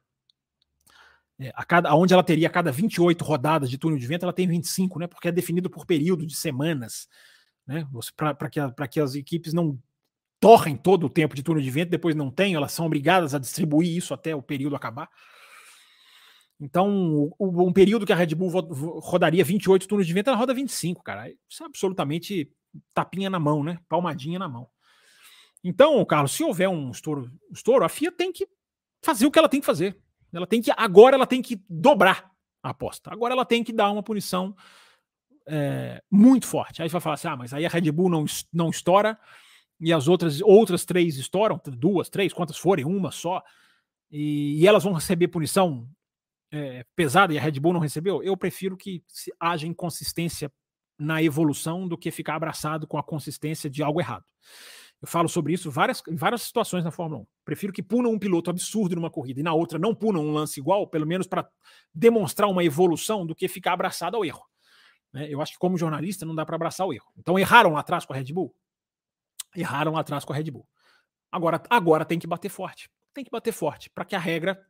é, a cada, onde ela teria a cada 28 rodadas de túnel de vento, ela tem 25, né? Porque é definido por período de semanas, né? Para que, que as equipes não torrem todo o tempo de túnel de vento, depois não tem, elas são obrigadas a distribuir isso até o período acabar. Então, o, um período que a Red Bull rodaria 28 túneis de vento, ela roda 25, cara. Isso é absolutamente tapinha na mão, né? Palmadinha na mão. Então, Carlos, se houver um estouro, estouro, a FIA tem que fazer o que ela tem que fazer. Ela tem que agora ela tem que dobrar a aposta. Agora ela tem que dar uma punição é, muito forte. Aí vai falar assim: ah, mas aí a Red Bull não, não estoura e as outras outras três estouram, duas, três, quantas forem, uma só, e, e elas vão receber punição é, pesada e a Red Bull não recebeu. Eu prefiro que haja inconsistência na evolução do que ficar abraçado com a consistência de algo errado. Eu falo sobre isso várias, em várias situações na Fórmula 1. Prefiro que punam um piloto absurdo numa corrida e na outra não punam um lance igual, pelo menos para demonstrar uma evolução, do que ficar abraçado ao erro. Né? Eu acho que, como jornalista, não dá para abraçar o erro. Então, erraram lá atrás com a Red Bull? Erraram lá atrás com a Red Bull. Agora, agora tem que bater forte. Tem que bater forte para que a regra.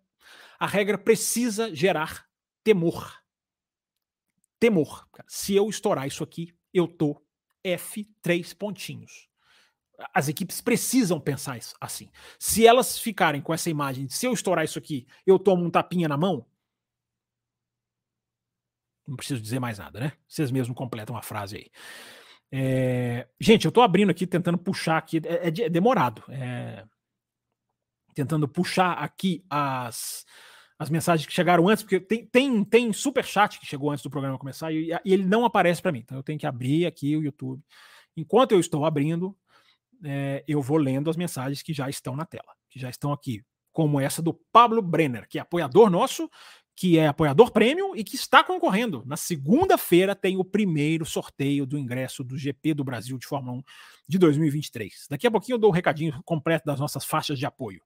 A regra precisa gerar temor. Temor. Se eu estourar isso aqui, eu tô F3 pontinhos as equipes precisam pensar isso, assim. Se elas ficarem com essa imagem de se eu estourar isso aqui, eu tomo um tapinha na mão, não preciso dizer mais nada, né? Vocês mesmos completam a frase aí. É... Gente, eu tô abrindo aqui, tentando puxar aqui, é, é, é demorado. É... Tentando puxar aqui as, as mensagens que chegaram antes, porque tem, tem, tem super chat que chegou antes do programa começar e, e ele não aparece para mim. Então eu tenho que abrir aqui o YouTube. Enquanto eu estou abrindo, é, eu vou lendo as mensagens que já estão na tela, que já estão aqui, como essa do Pablo Brenner, que é apoiador nosso, que é apoiador prêmio e que está concorrendo. Na segunda-feira tem o primeiro sorteio do ingresso do GP do Brasil de Fórmula 1 de 2023. Daqui a pouquinho eu dou o um recadinho completo das nossas faixas de apoio.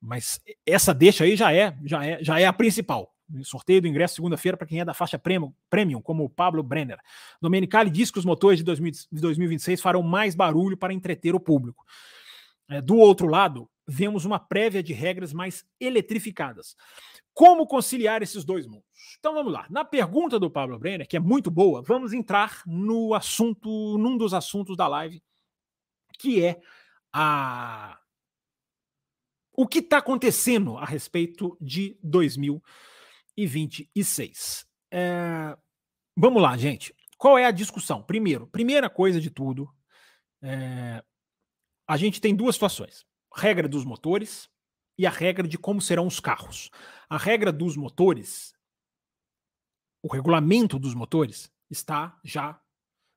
Mas essa deixa aí já é, já é, já é a principal. Sorteio do ingresso segunda-feira para quem é da faixa premium, premium, como o Pablo Brenner. Domenicali diz que os motores de, 2000, de 2026 farão mais barulho para entreter o público. É, do outro lado, vemos uma prévia de regras mais eletrificadas. Como conciliar esses dois mundos? Então vamos lá. Na pergunta do Pablo Brenner, que é muito boa, vamos entrar no assunto, num dos assuntos da live, que é a o que está acontecendo a respeito de 2026 e 26. É, vamos lá, gente. Qual é a discussão? Primeiro, primeira coisa de tudo, é, a gente tem duas situações: regra dos motores e a regra de como serão os carros. A regra dos motores, o regulamento dos motores, está já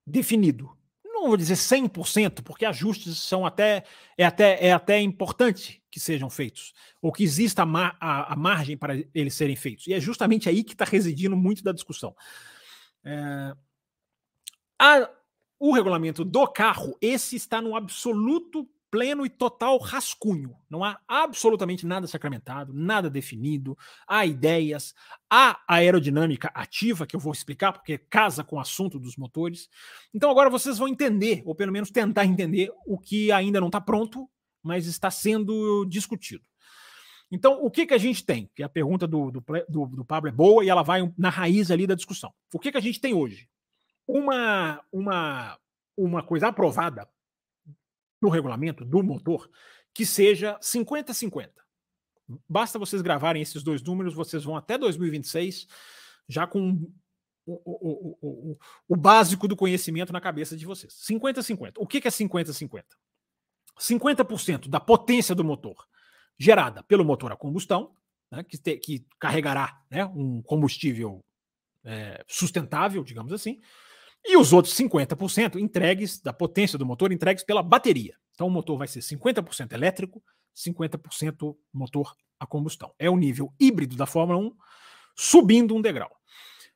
definido não vou dizer 100%, porque ajustes são até é até é até importante que sejam feitos, ou que exista a, a, a margem para eles serem feitos. E é justamente aí que está residindo muito da discussão. É, a, o regulamento do carro, esse está no absoluto pleno e total rascunho. Não há absolutamente nada sacramentado, nada definido. Há ideias, há aerodinâmica ativa, que eu vou explicar, porque casa com o assunto dos motores. Então agora vocês vão entender, ou pelo menos tentar entender, o que ainda não está pronto, mas está sendo discutido. Então, o que, que a gente tem? Que a pergunta do, do, do, do Pablo é boa e ela vai na raiz ali da discussão. O que, que a gente tem hoje? Uma, uma, uma coisa aprovada no regulamento do motor que seja 50-50. Basta vocês gravarem esses dois números, vocês vão até 2026 já com o, o, o, o básico do conhecimento na cabeça de vocês. 50-50. O que, que é 50-50? 50% da potência do motor gerada pelo motor a combustão, né, que, te, que, carregará né, um combustível é, sustentável, digamos assim, e os outros 50% entregues da potência do motor entregues pela bateria. Então o motor vai ser 50% elétrico, 50% motor a combustão. É o nível híbrido da Fórmula 1 subindo um degrau.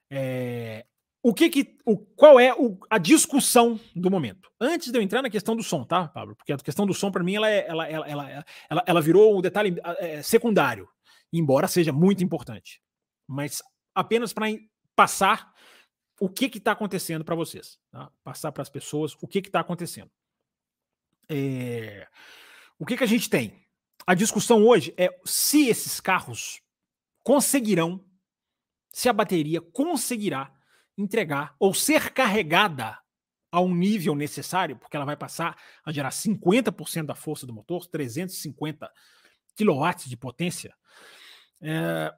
É, o que que, o, qual é o, a discussão do momento? Antes de eu entrar na questão do som, tá, Pablo? Porque a questão do som, para mim, ela, é, ela, ela, ela, ela, ela virou um detalhe é, secundário, embora seja muito importante. Mas apenas para passar o que está acontecendo para vocês, tá? passar para as pessoas o que está acontecendo. É, o que, que a gente tem? A discussão hoje é se esses carros conseguirão, se a bateria conseguirá entregar ou ser carregada a um nível necessário, porque ela vai passar a gerar 50% da força do motor, 350 kW de potência. É,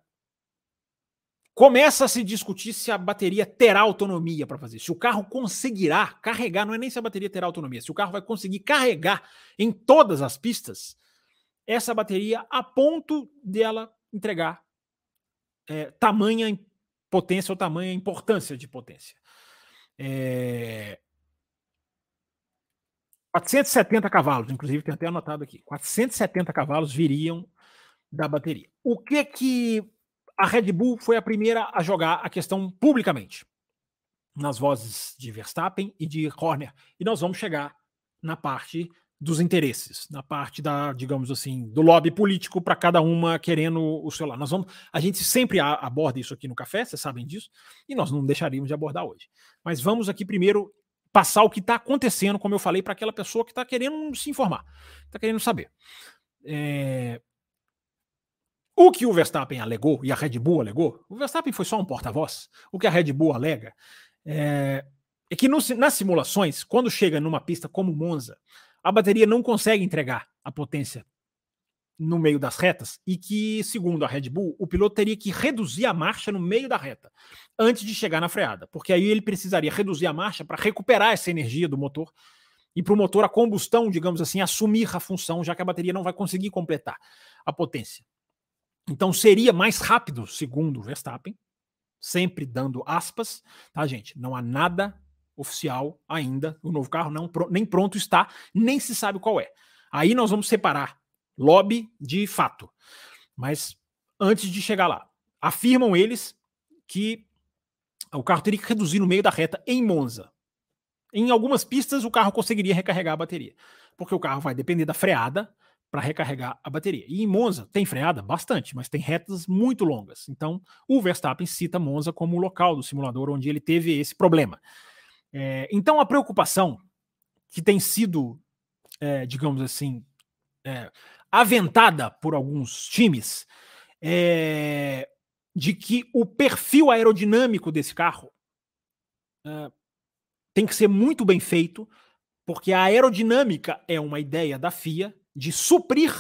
começa a se discutir se a bateria terá autonomia para fazer, se o carro conseguirá carregar, não é nem se a bateria terá autonomia, se o carro vai conseguir carregar em todas as pistas essa bateria a ponto dela entregar é, tamanha potência ou tamanha importância de potência. É... 470 cavalos, inclusive tem até anotado aqui, 470 cavalos viriam da bateria. O que que a Red Bull foi a primeira a jogar a questão publicamente, nas vozes de Verstappen e de Horner. E nós vamos chegar na parte dos interesses, na parte da, digamos assim, do lobby político para cada uma querendo o seu lado. Nós vamos, a gente sempre aborda isso aqui no café, vocês sabem disso, e nós não deixaríamos de abordar hoje. Mas vamos aqui primeiro passar o que está acontecendo, como eu falei, para aquela pessoa que está querendo se informar, está querendo saber. É, o que o Verstappen alegou e a Red Bull alegou, o Verstappen foi só um porta-voz. O que a Red Bull alega é, é que no, nas simulações, quando chega numa pista como Monza, a bateria não consegue entregar a potência no meio das retas e que, segundo a Red Bull, o piloto teria que reduzir a marcha no meio da reta antes de chegar na freada, porque aí ele precisaria reduzir a marcha para recuperar essa energia do motor e para o motor a combustão, digamos assim, assumir a função, já que a bateria não vai conseguir completar a potência. Então seria mais rápido, segundo Verstappen, sempre dando aspas, tá, gente? Não há nada oficial ainda, o novo carro não nem pronto está, nem se sabe qual é. Aí nós vamos separar lobby de fato. Mas antes de chegar lá, afirmam eles que o carro teria que reduzir no meio da reta em Monza. Em algumas pistas o carro conseguiria recarregar a bateria, porque o carro vai depender da freada para recarregar a bateria. E em Monza tem freada bastante, mas tem retas muito longas. Então, o Verstappen cita Monza como o local do simulador onde ele teve esse problema. É, então, a preocupação que tem sido, é, digamos assim, é, aventada por alguns times é de que o perfil aerodinâmico desse carro é, tem que ser muito bem feito, porque a aerodinâmica é uma ideia da FIA de suprir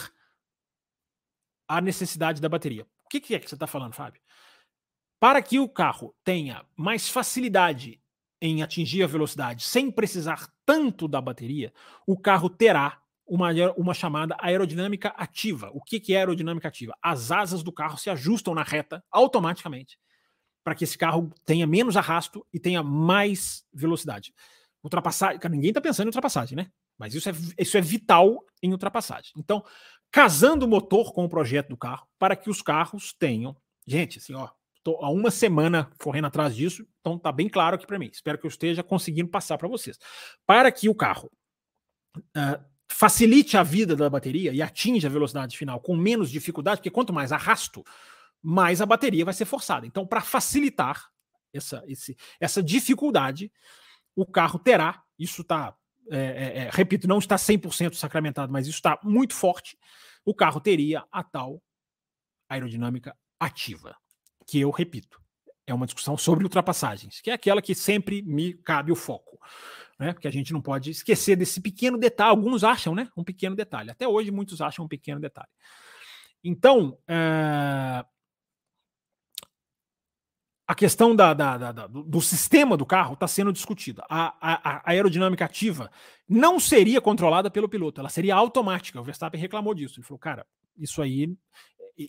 a necessidade da bateria. O que, que é que você está falando, Fábio? Para que o carro tenha mais facilidade em atingir a velocidade sem precisar tanto da bateria, o carro terá uma, uma chamada aerodinâmica ativa. O que, que é aerodinâmica ativa? As asas do carro se ajustam na reta automaticamente para que esse carro tenha menos arrasto e tenha mais velocidade. Ultrapassagem, ninguém está pensando em ultrapassagem, né? Mas isso é, isso é vital em ultrapassagem. Então, casando o motor com o projeto do carro para que os carros tenham. Gente, assim, ó, tô há uma semana correndo atrás disso, então tá bem claro aqui para mim. Espero que eu esteja conseguindo passar para vocês. Para que o carro uh, facilite a vida da bateria e atinja a velocidade final com menos dificuldade, porque quanto mais arrasto, mais a bateria vai ser forçada. Então, para facilitar essa, esse, essa dificuldade, o carro terá, isso está é, é, é, repito, não está 100% sacramentado, mas isso está muito forte, o carro teria a tal aerodinâmica ativa, que eu repito, é uma discussão sobre ultrapassagens, que é aquela que sempre me cabe o foco, né? Porque a gente não pode esquecer desse pequeno detalhe. Alguns acham, né? Um pequeno detalhe. Até hoje muitos acham um pequeno detalhe. Então, é, a questão da, da, da, do sistema do carro está sendo discutida. A, a, a, aerodinâmica ativa não seria controlada pelo piloto, ela seria automática. O Verstappen reclamou disso. Ele falou, cara, isso aí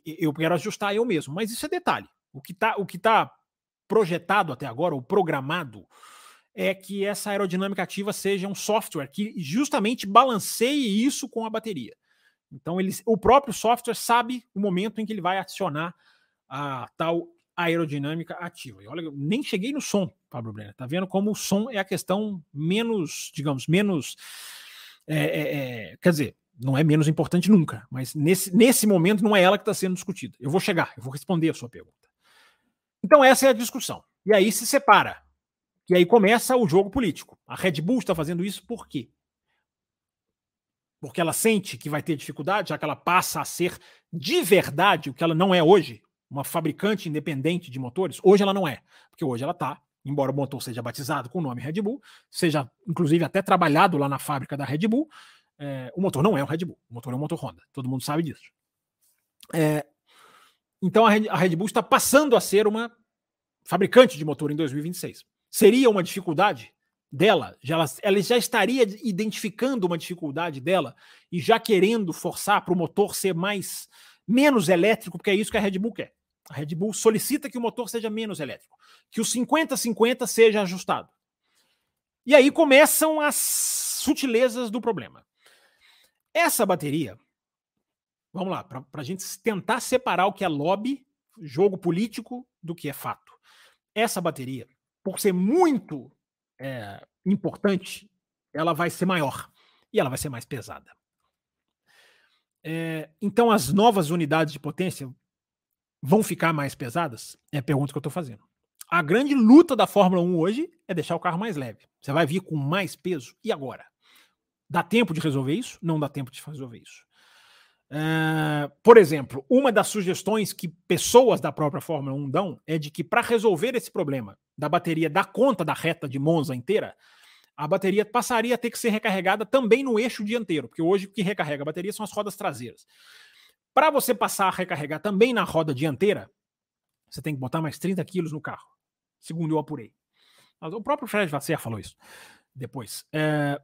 eu quero ajustar eu mesmo. Mas isso é detalhe. O que está tá projetado até agora, ou programado, é que essa aerodinâmica ativa seja um software que justamente balanceie isso com a bateria. Então, eles, o próprio software sabe o momento em que ele vai adicionar a tal aerodinâmica ativa. E olha, eu nem cheguei no som, Pablo Brenner. Tá vendo como o som é a questão menos, digamos, menos. É, é, é, quer dizer, não é menos importante nunca, mas nesse, nesse momento não é ela que está sendo discutida. Eu vou chegar, eu vou responder a sua pergunta. Então, essa é a discussão. E aí se separa. E aí começa o jogo político. A Red Bull está fazendo isso por quê? Porque ela sente que vai ter dificuldade, já que ela passa a ser de verdade o que ela não é hoje, uma fabricante independente de motores. Hoje ela não é, porque hoje ela está, embora o motor seja batizado com o nome Red Bull, seja inclusive até trabalhado lá na fábrica da Red Bull, é, o motor não é um Red Bull, o motor é um motor Honda, todo mundo sabe disso. É, então a Red, Bull está passando a ser uma fabricante de motor em 2026. Seria uma dificuldade dela? Já ela, ela já estaria identificando uma dificuldade dela e já querendo forçar para o motor ser mais menos elétrico, porque é isso que a Red Bull quer. A Red Bull solicita que o motor seja menos elétrico, que o 50-50 seja ajustado. E aí começam as sutilezas do problema. Essa bateria, vamos lá, para a gente tentar separar o que é lobby, jogo político, do que é fato. Essa bateria, por ser muito é, importante, ela vai ser maior e ela vai ser mais pesada. É, então, as novas unidades de potência vão ficar mais pesadas? É a pergunta que eu estou fazendo. A grande luta da Fórmula 1 hoje é deixar o carro mais leve. Você vai vir com mais peso. E agora? Dá tempo de resolver isso? Não dá tempo de resolver isso. Uh, por exemplo, uma das sugestões que pessoas da própria Fórmula 1 dão é de que para resolver esse problema da bateria dar conta da reta de Monza inteira, a bateria passaria a ter que ser recarregada também no eixo dianteiro, porque hoje o que recarrega a bateria são as rodas traseiras. Para você passar a recarregar também na roda dianteira, você tem que botar mais 30 quilos no carro, segundo eu apurei. O próprio Fred Vasser falou isso depois. É,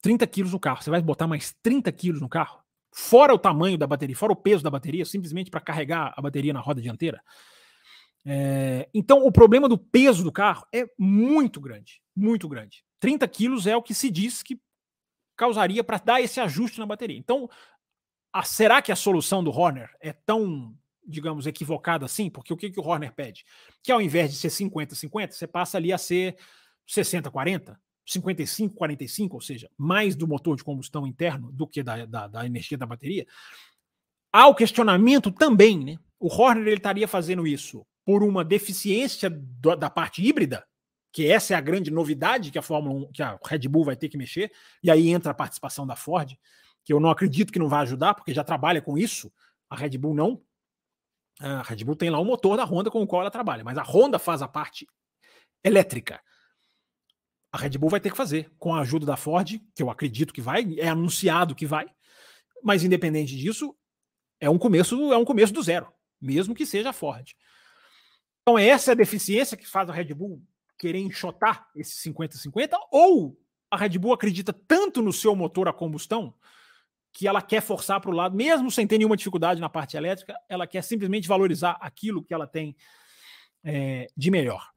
30 quilos no carro. Você vai botar mais 30 quilos no carro? Fora o tamanho da bateria, fora o peso da bateria, simplesmente para carregar a bateria na roda dianteira. É, então, o problema do peso do carro é muito grande. Muito grande. 30 quilos é o que se diz que causaria para dar esse ajuste na bateria. Então, a, será que a solução do Horner é tão, digamos, equivocada assim? Porque o que, que o Horner pede? Que ao invés de ser 50-50, você passa ali a ser 60-40, 55, 45, ou seja, mais do motor de combustão interno do que da, da, da energia da bateria, há o questionamento também, né? O Horner ele estaria fazendo isso por uma deficiência do, da parte híbrida, que essa é a grande novidade que a Fórmula 1, que a Red Bull vai ter que mexer, e aí entra a participação da Ford, que eu não acredito que não vai ajudar, porque já trabalha com isso, a Red Bull não. A Red Bull tem lá o motor da Honda com o qual ela trabalha, mas a Honda faz a parte elétrica a Red Bull vai ter que fazer, com a ajuda da Ford, que eu acredito que vai, é anunciado que vai, mas independente disso, é um começo, é um começo do zero, mesmo que seja a Ford. Então essa é a deficiência que faz a Red Bull querer enxotar esse 50-50, ou a Red Bull acredita tanto no seu motor a combustão que ela quer forçar para o lado, mesmo sem ter nenhuma dificuldade na parte elétrica, ela quer simplesmente valorizar aquilo que ela tem é, de melhor.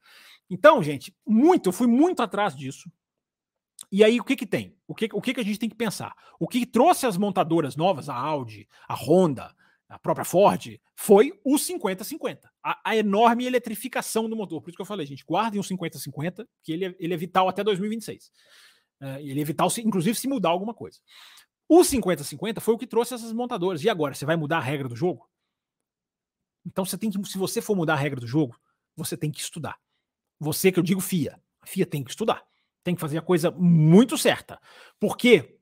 Então, gente, muito, eu fui muito atrás disso. E aí, o que que tem? O que, o que que a gente tem que pensar? O que trouxe as montadoras novas, a Audi, a Honda, a própria Ford, foi o 50-50. A, a, enorme eletrificação do motor. Por isso que eu falei, gente, guardem o 50-50, que ele é, ele é vital até 2026. É, ele é vital, se, inclusive, se mudar alguma coisa. O 50-50 foi o que trouxe essas montadoras. E agora, você vai mudar a regra do jogo? Então, você tem que, se você for mudar a regra do jogo, você tem que estudar. Você que eu digo FIA. A FIA tem que estudar. Tem que fazer a coisa muito certa. Porque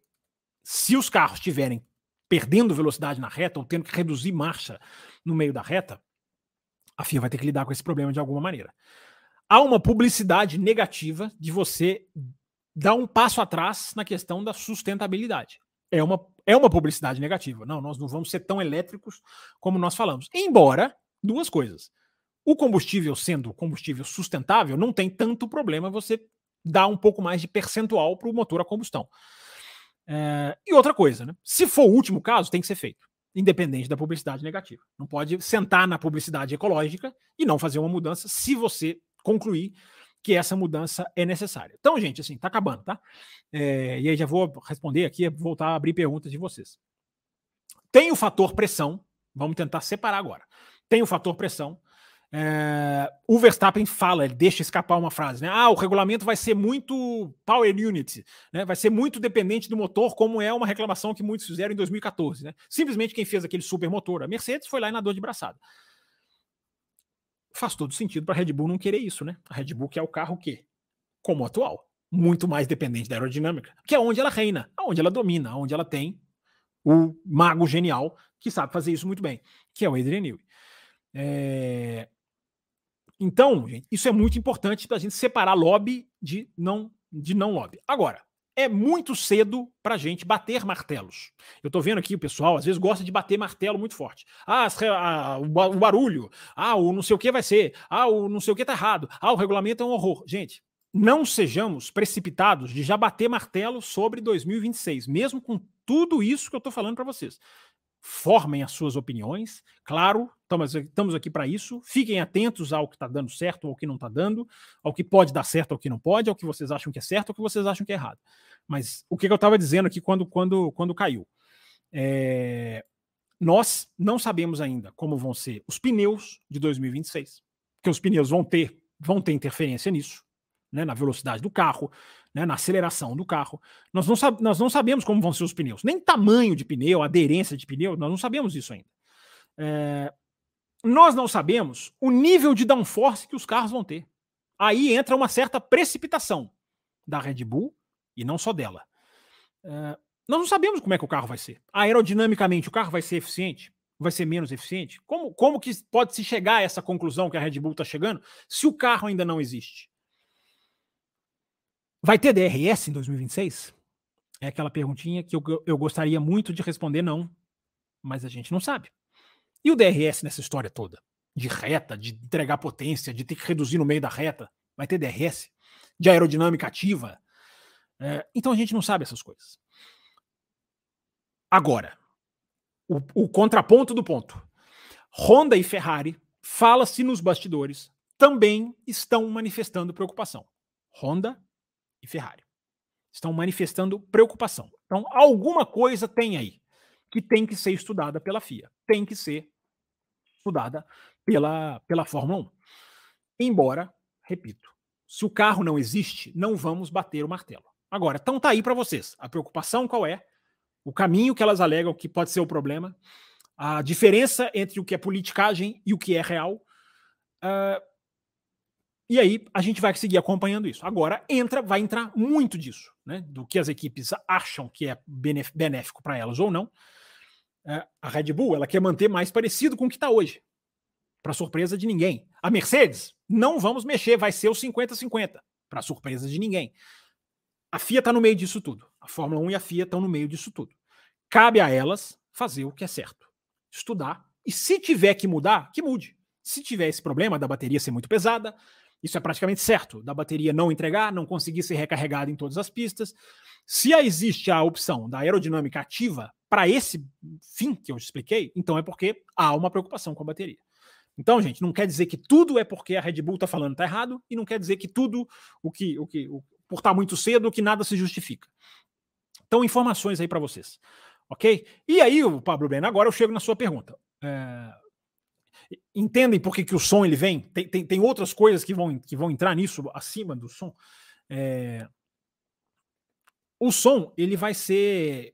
se os carros estiverem perdendo velocidade na reta ou tendo que reduzir marcha no meio da reta, a FIA vai ter que lidar com esse problema de alguma maneira. Há uma publicidade negativa de você dar um passo atrás na questão da sustentabilidade. É uma, é uma publicidade negativa. Não, nós não vamos ser tão elétricos como nós falamos. Embora, duas coisas. O combustível sendo combustível sustentável, não tem tanto problema você dar um pouco mais de percentual para o motor a combustão. É, e outra coisa, né? Se for o último caso, tem que ser feito, independente da publicidade negativa. Não pode sentar na publicidade ecológica e não fazer uma mudança se você concluir que essa mudança é necessária. Então, gente, assim, tá acabando, tá? É, e aí já vou responder aqui, voltar a abrir perguntas de vocês. Tem o fator pressão, vamos tentar separar agora. Tem o fator pressão. É, o Verstappen fala, ele deixa escapar uma frase, né? Ah, o regulamento vai ser muito power unit, né? Vai ser muito dependente do motor, como é uma reclamação que muitos fizeram em 2014, né? Simplesmente quem fez aquele super motor, a Mercedes, foi lá e nadou de braçada. Faz todo sentido para a Red Bull não querer isso, né? A Red Bull quer o carro que, como atual, muito mais dependente da aerodinâmica, que é onde ela reina, onde ela domina, onde ela tem o mago genial que sabe fazer isso muito bem, que é o Adrian Newey. É... Então, gente, isso é muito importante para a gente separar lobby de não, de não lobby. Agora, é muito cedo para a gente bater martelos. Eu estou vendo aqui o pessoal, às vezes, gosta de bater martelo muito forte. Ah, a, o barulho. Ah, o não sei o que vai ser. Ah, o não sei o que está errado. Ah, o regulamento é um horror. Gente, não sejamos precipitados de já bater martelo sobre 2026, mesmo com tudo isso que eu estou falando para vocês formem as suas opiniões. Claro, estamos, aqui para isso. Fiquem atentos ao que está dando certo ao que não está dando, ao que pode dar certo ao que não pode, ao que vocês acham que é certo ao que vocês acham que é errado. Mas o que eu estava dizendo aqui quando, quando, quando caiu? É, nós não sabemos ainda como vão ser os pneus de 2026, porque os pneus vão ter, vão ter interferência nisso, né, na velocidade do carro, né, na aceleração do carro. Nós não, nós não sabemos como vão ser os pneus, nem tamanho de pneu, aderência de pneu, nós não sabemos isso ainda. É, nós não sabemos o nível de downforce que os carros vão ter. Aí entra uma certa precipitação da Red Bull e não só dela. É, nós não sabemos como é que o carro vai ser. Aerodinamicamente, o carro vai ser eficiente? Vai ser menos eficiente? Como, como que pode se chegar a essa conclusão que a Red Bull está chegando se o carro ainda não existe? Vai ter DRS em 2026? É aquela perguntinha que eu, eu gostaria muito de responder não, mas a gente não sabe. E o DRS nessa história toda? De reta, de entregar potência, de ter que reduzir no meio da reta? Vai ter DRS? De aerodinâmica ativa? É, então a gente não sabe essas coisas. Agora, o, o contraponto do ponto. Honda e Ferrari, fala-se nos bastidores, também estão manifestando preocupação. Honda e Ferrari. Estão manifestando preocupação. Então, alguma coisa tem aí que tem que ser estudada pela FIA, tem que ser estudada pela, pela Fórmula 1. Embora, repito, se o carro não existe, não vamos bater o martelo. Agora, então tá aí para vocês. A preocupação qual é? O caminho que elas alegam que pode ser o problema, a diferença entre o que é politicagem e o que é real. Uh, e aí a gente vai seguir acompanhando isso. Agora entra, vai entrar muito disso, né? Do que as equipes acham que é benéfico para elas ou não. É, a Red Bull ela quer manter mais parecido com o que está hoje, para surpresa de ninguém. A Mercedes não vamos mexer, vai ser o 50-50, para surpresa de ninguém. A FIA está no meio disso tudo. A Fórmula 1 e a FIA estão no meio disso tudo. Cabe a elas fazer o que é certo, estudar e se tiver que mudar, que mude. Se tiver esse problema da bateria ser muito pesada, isso é praticamente certo, da bateria não entregar, não conseguir ser recarregada em todas as pistas. Se existe a opção da aerodinâmica ativa para esse fim que eu expliquei, então é porque há uma preocupação com a bateria. Então, gente, não quer dizer que tudo é porque a Red Bull está falando está errado, e não quer dizer que tudo o que, o que o, por estar tá muito cedo, que nada se justifica. Então, informações aí para vocês. Ok? E aí, o Pablo Breno, agora eu chego na sua pergunta. É, entendem por que, que o som ele vem? Tem, tem, tem, outras coisas que vão, que vão entrar nisso acima do som. É... O som ele vai ser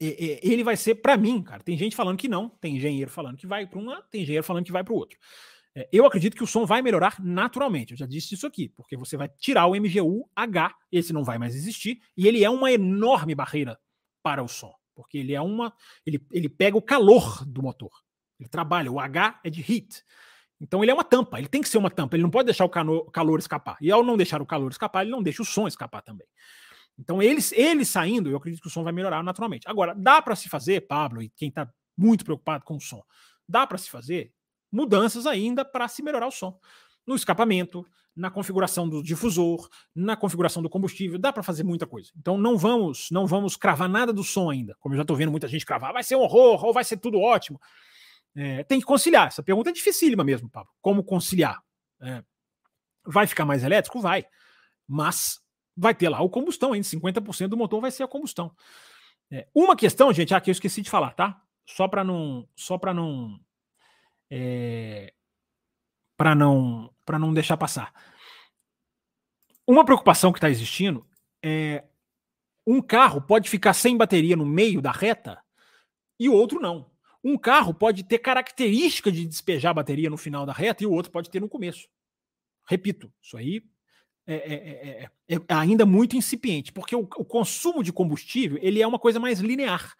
ele vai ser para mim, cara. Tem gente falando que não, tem engenheiro falando que vai para um tem engenheiro falando que vai para o outro. É, eu acredito que o som vai melhorar naturalmente. Eu já disse isso aqui, porque você vai tirar o MGU H, esse não vai mais existir, e ele é uma enorme barreira para o som, porque ele é uma ele, ele pega o calor do motor. Ele trabalha, o H é de heat. Então ele é uma tampa, ele tem que ser uma tampa, ele não pode deixar o calor escapar. E ao não deixar o calor escapar, ele não deixa o som escapar também. Então ele, ele saindo, eu acredito que o som vai melhorar naturalmente. Agora, dá para se fazer, Pablo, e quem está muito preocupado com o som, dá para se fazer mudanças ainda para se melhorar o som. No escapamento, na configuração do difusor, na configuração do combustível, dá para fazer muita coisa. Então não vamos, não vamos cravar nada do som ainda. Como eu já estou vendo muita gente cravar, vai ser um horror ou vai ser tudo ótimo. É, tem que conciliar. Essa pergunta é dificílima mesmo, Pablo. Como conciliar? É, vai ficar mais elétrico? Vai. Mas vai ter lá o combustão ainda. 50% do motor vai ser a combustão. É, uma questão, gente, aqui ah, eu esqueci de falar, tá? só para não, só para não, é, para não, para não deixar passar. Uma preocupação que está existindo é um carro pode ficar sem bateria no meio da reta e o outro não. Um carro pode ter característica de despejar a bateria no final da reta e o outro pode ter no começo. Repito, isso aí é, é, é, é ainda muito incipiente, porque o, o, consumo de combustível ele é uma coisa mais linear.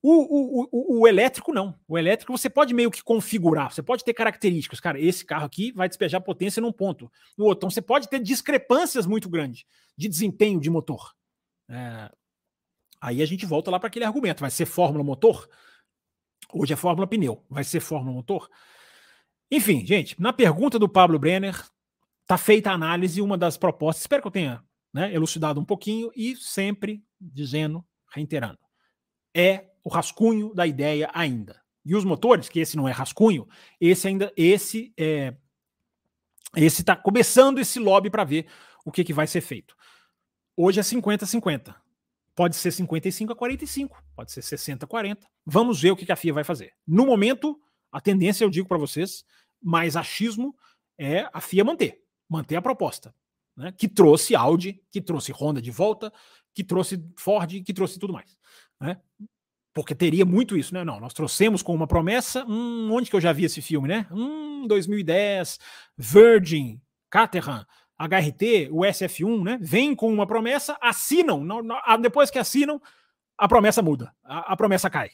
O, o, o, elétrico não. O elétrico você pode meio que configurar, você pode ter características. Cara, esse carro aqui vai despejar potência num ponto. No outro, então você pode ter discrepâncias muito grandes de desempenho de motor. É, aí a gente volta lá para aquele argumento: vai ser fórmula motor? Hoje é fórmula pneu, vai ser fórmula motor? Enfim, gente, na pergunta do Pablo Brenner, tá feita a análise, uma das propostas, espero que eu tenha né, elucidado um pouquinho e sempre dizendo, reiterando, é o rascunho da ideia ainda. E os motores, que esse não é rascunho, esse ainda, esse é, esse está começando esse lobby para ver o que, que vai ser feito. Hoje é 50-50. Pode ser 55 a 45, pode ser 60 a 40. Vamos ver o que, a FIA vai fazer. No momento, a tendência, eu digo para vocês, mais achismo é a FIA manter, manter a proposta, né? que trouxe Audi, que trouxe Honda de volta, que trouxe Ford, que trouxe tudo mais. Né? Porque teria muito isso, né? Não, nós trouxemos com uma promessa. Hum, onde que eu já vi esse filme, né? Hum, 2010, Virgin, Caterham, HRT, o SF1, né? Vem com uma promessa, assinam. Não, depois que assinam, a promessa muda, a, a, promessa cai.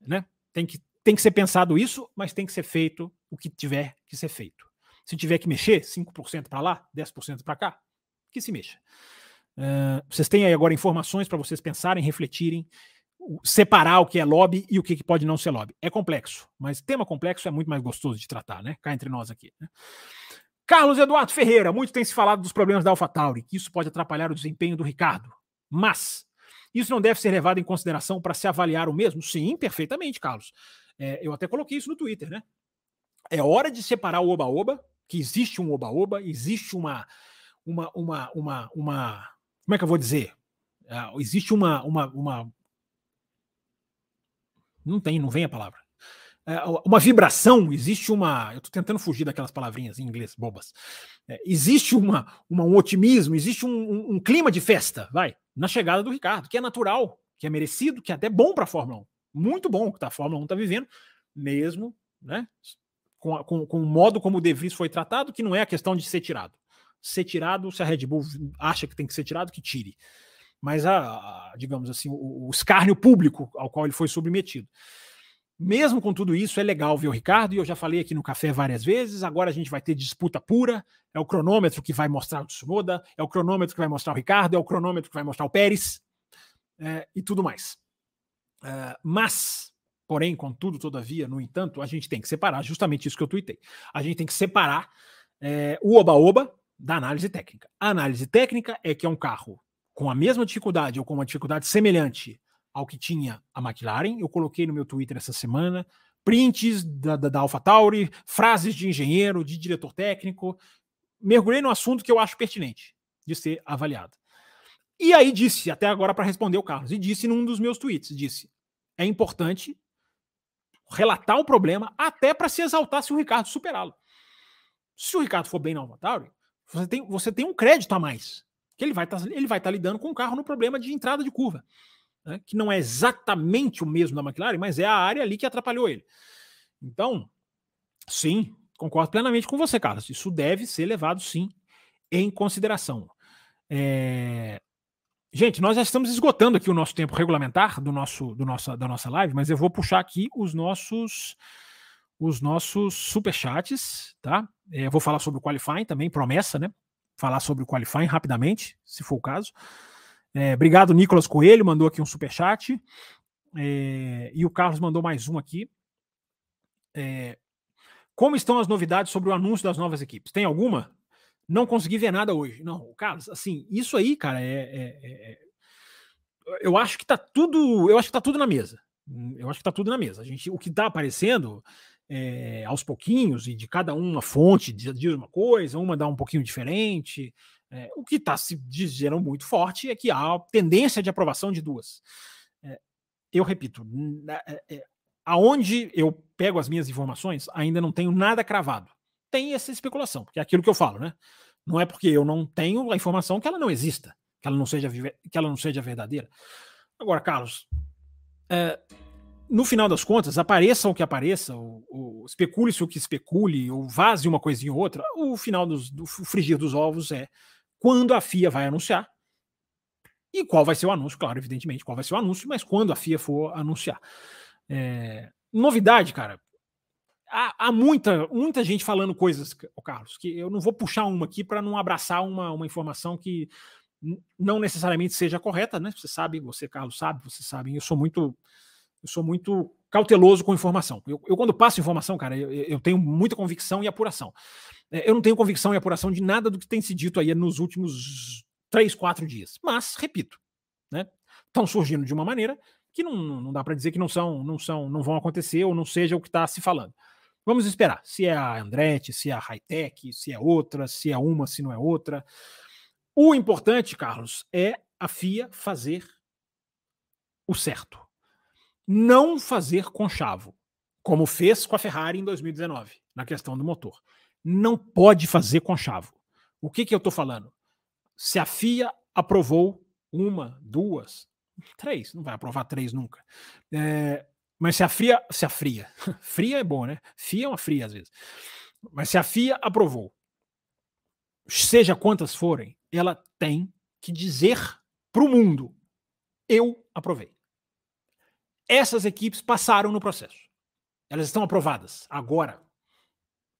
Né? Tem, que, tem que ser pensado isso, mas tem que ser feito o que tiver que ser feito. Se tiver que mexer 5% para lá, 10% para cá, que se mexa. Uh, vocês têm aí agora informações para vocês pensarem, refletirem separar o que é lobby e o que pode não ser lobby. É complexo, mas tema complexo é muito mais gostoso de tratar, né? Cá entre nós aqui. Né? Carlos Eduardo Ferreira, muito tem se falado dos problemas da AlphaTauri, que isso pode atrapalhar o desempenho do Ricardo. Mas isso não deve ser levado em consideração para se avaliar o mesmo? Sim, perfeitamente, Carlos. É, eu até coloquei isso no Twitter, né? É hora de separar o oba-oba, que existe um oba-oba, existe uma, uma, uma, uma, uma, como é que eu vou dizer? Uh, existe uma, uma, uma não tem, não vem a palavra. É, uma vibração, existe uma. Eu estou tentando fugir daquelas palavrinhas em inglês bobas. É, existe uma, uma, um otimismo, existe um, um, um, clima de festa, vai, na chegada do Ricardo, que é natural, que é merecido, que é até bom para a Fórmula 1. Muito bom que tá, a Fórmula 1 está vivendo, mesmo né, com, com, com o modo como o De Vries foi tratado, que não é a questão de ser tirado. Ser tirado, se a Red Bull acha que tem que ser tirado, que tire mas a, a digamos assim, o, o, escárnio público ao qual ele foi submetido. Mesmo com tudo isso, é legal ver o Ricardo, e eu já falei aqui no café várias vezes. Agora a gente vai ter disputa pura. É o cronômetro que vai mostrar o Tsunoda, é o cronômetro que vai mostrar o Ricardo, é o cronômetro que vai mostrar o Pérez é, e tudo mais. É, mas, porém, contudo, todavia, no entanto, a gente tem que separar justamente isso que eu tuitei. A gente tem que separar é, o oba-oba da análise técnica. A análise técnica é que é um carro com a mesma dificuldade ou com uma dificuldade semelhante ao que tinha a McLaren. Eu coloquei no meu Twitter essa semana prints da, da, da AlphaTauri, frases de engenheiro, de diretor técnico. Mergulhei no assunto que eu acho pertinente de ser avaliado. E aí disse, até agora para responder o Carlos, e disse num dos meus tweets, disse, é importante relatar o problema até para se exaltar se o Ricardo superá-lo. Se o Ricardo for bem na AlphaTauri, você tem, você tem um crédito a mais que ele vai estar tá, ele vai tá lidando com o carro no problema de entrada de curva, né, que não é exatamente o mesmo da McLaren, mas é a área ali que atrapalhou ele. Então, sim, concordo plenamente com você, Carlos. Isso deve ser levado sim em consideração. É... Gente, nós já estamos esgotando aqui o nosso tempo regulamentar do nosso, do nossa, da nossa live, mas eu vou puxar aqui os nossos os nossos superchats, tá? É, vou falar sobre o qualifying também, promessa, né? falar sobre o qualifying rapidamente, se for o caso. É, obrigado, Nicolas Coelho, mandou aqui um super chat. É, e o Carlos mandou mais um aqui. É, como estão as novidades sobre o anúncio das novas equipes? Tem alguma? Não consegui ver nada hoje. Não, Carlos, assim, isso aí, cara, é, é, é eu acho que tá tudo, eu acho que tá tudo na mesa. Eu acho que tá tudo na mesa. A gente, o que tá aparecendo é, aos pouquinhos, e de cada uma fonte diz uma coisa, uma dá um pouquinho diferente. É, o que está se dizendo muito forte é que há tendência de aprovação de duas. É, eu repito, aonde eu pego as minhas informações, ainda não tenho nada cravado. Tem essa especulação, que é aquilo que eu falo, né? Não é porque eu não tenho a informação que ela não exista, que ela não seja, que ela não seja verdadeira. Agora, Carlos, é, no final das contas, apareça o que apareça, especule-se o que especule, ou vaze uma coisinha ou outra, o final do frigir dos ovos é quando a FIA vai anunciar e qual vai ser o anúncio, claro, evidentemente, qual vai ser o anúncio, mas quando a FIA for anunciar. É, novidade, cara, há, há, muita, muita gente falando coisas, Carlos, que eu não vou puxar uma aqui para não abraçar uma, uma informação que não necessariamente seja correta, né? Você sabe, você, Carlos, sabe, você sabe, eu sou muito eu sou muito cauteloso com informação. Eu, eu quando passo informação, cara, eu, eu, tenho muita convicção e apuração. É, eu não tenho convicção e apuração de nada do que tem se dito aí nos últimos três, quatro dias. Mas, repito, né? Estão surgindo de uma maneira que não, não dá para dizer que não são, não são, não vão acontecer ou não seja o que está se falando. Vamos esperar se é a Andretti, se é a Hightech, se é outra, se é uma, se não é outra. O importante, Carlos, é a FIA fazer o certo não fazer conchavo, como fez com a Ferrari em 2019, na questão do motor. Não pode fazer conchavo. O que, que eu estou falando? Se a FIA aprovou uma, duas, três, não vai aprovar três nunca. É, mas se a FIA, se a FIA, fria é bom, né? FIA é uma fria às vezes. Mas se a FIA aprovou, seja quantas forem, ela tem que dizer para o mundo: eu aprovei. Essas equipes passaram no processo. Elas estão aprovadas. Agora,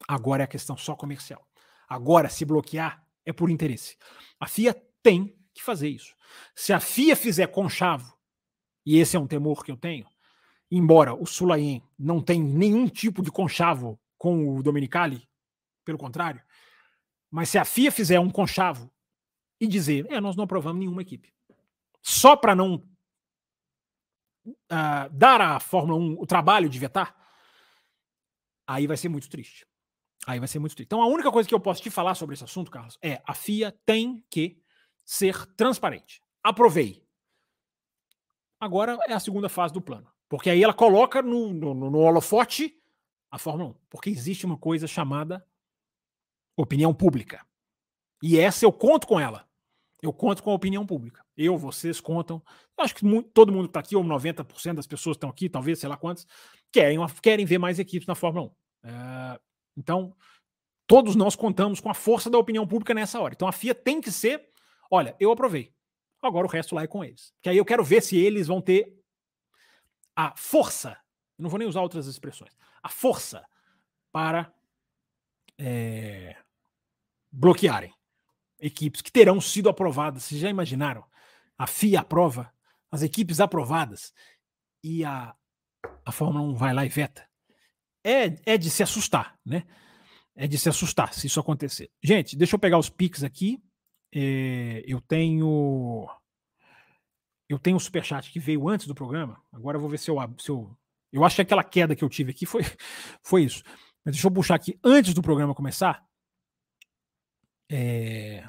agora é a questão só comercial. Agora, se bloquear, é por interesse. A FIA tem que fazer isso. Se a FIA fizer conchavo, e esse é um temor que eu tenho, embora o Sulayen não tenha nenhum tipo de conchavo com o Domenicali, pelo contrário, mas se a FIA fizer um conchavo e dizer, é, nós não aprovamos nenhuma equipe, só para não uh, dar à Fórmula 1 o trabalho de vetar, aí vai ser muito triste. Aí vai ser muito triste. Então a única coisa que eu posso te falar sobre esse assunto, Carlos, é a FIA tem que ser transparente. Aprovei. Agora é a segunda fase do plano. Porque aí ela coloca no, no, no holofote a Fórmula 1. Porque existe uma coisa chamada opinião pública. E essa eu conto com ela. Eu conto com a opinião pública. Eu, vocês contam. Eu acho que muito, todo mundo que está aqui, ou 90% das pessoas que estão aqui, talvez, sei lá quantas, querem, querem ver mais equipes na Fórmula 1. É, então, todos nós contamos com a força da opinião pública nessa hora. Então a FIA tem que ser: olha, eu aprovei. Agora o resto lá é com eles. Que aí eu quero ver se eles vão ter a força, não vou nem usar outras expressões, a força para é, bloquearem equipes que terão sido aprovadas. Vocês já imaginaram? A FIA aprova, as equipes aprovadas e a, a Fórmula 1 vai lá e veta. É, é de se assustar, né? É de se assustar se isso acontecer. Gente, deixa eu pegar os pics aqui. É, eu tenho. Eu tenho um superchat que veio antes do programa. Agora eu vou ver se eu, se eu. Eu acho que aquela queda que eu tive aqui foi, foi isso. Mas deixa eu puxar aqui antes do programa começar. É...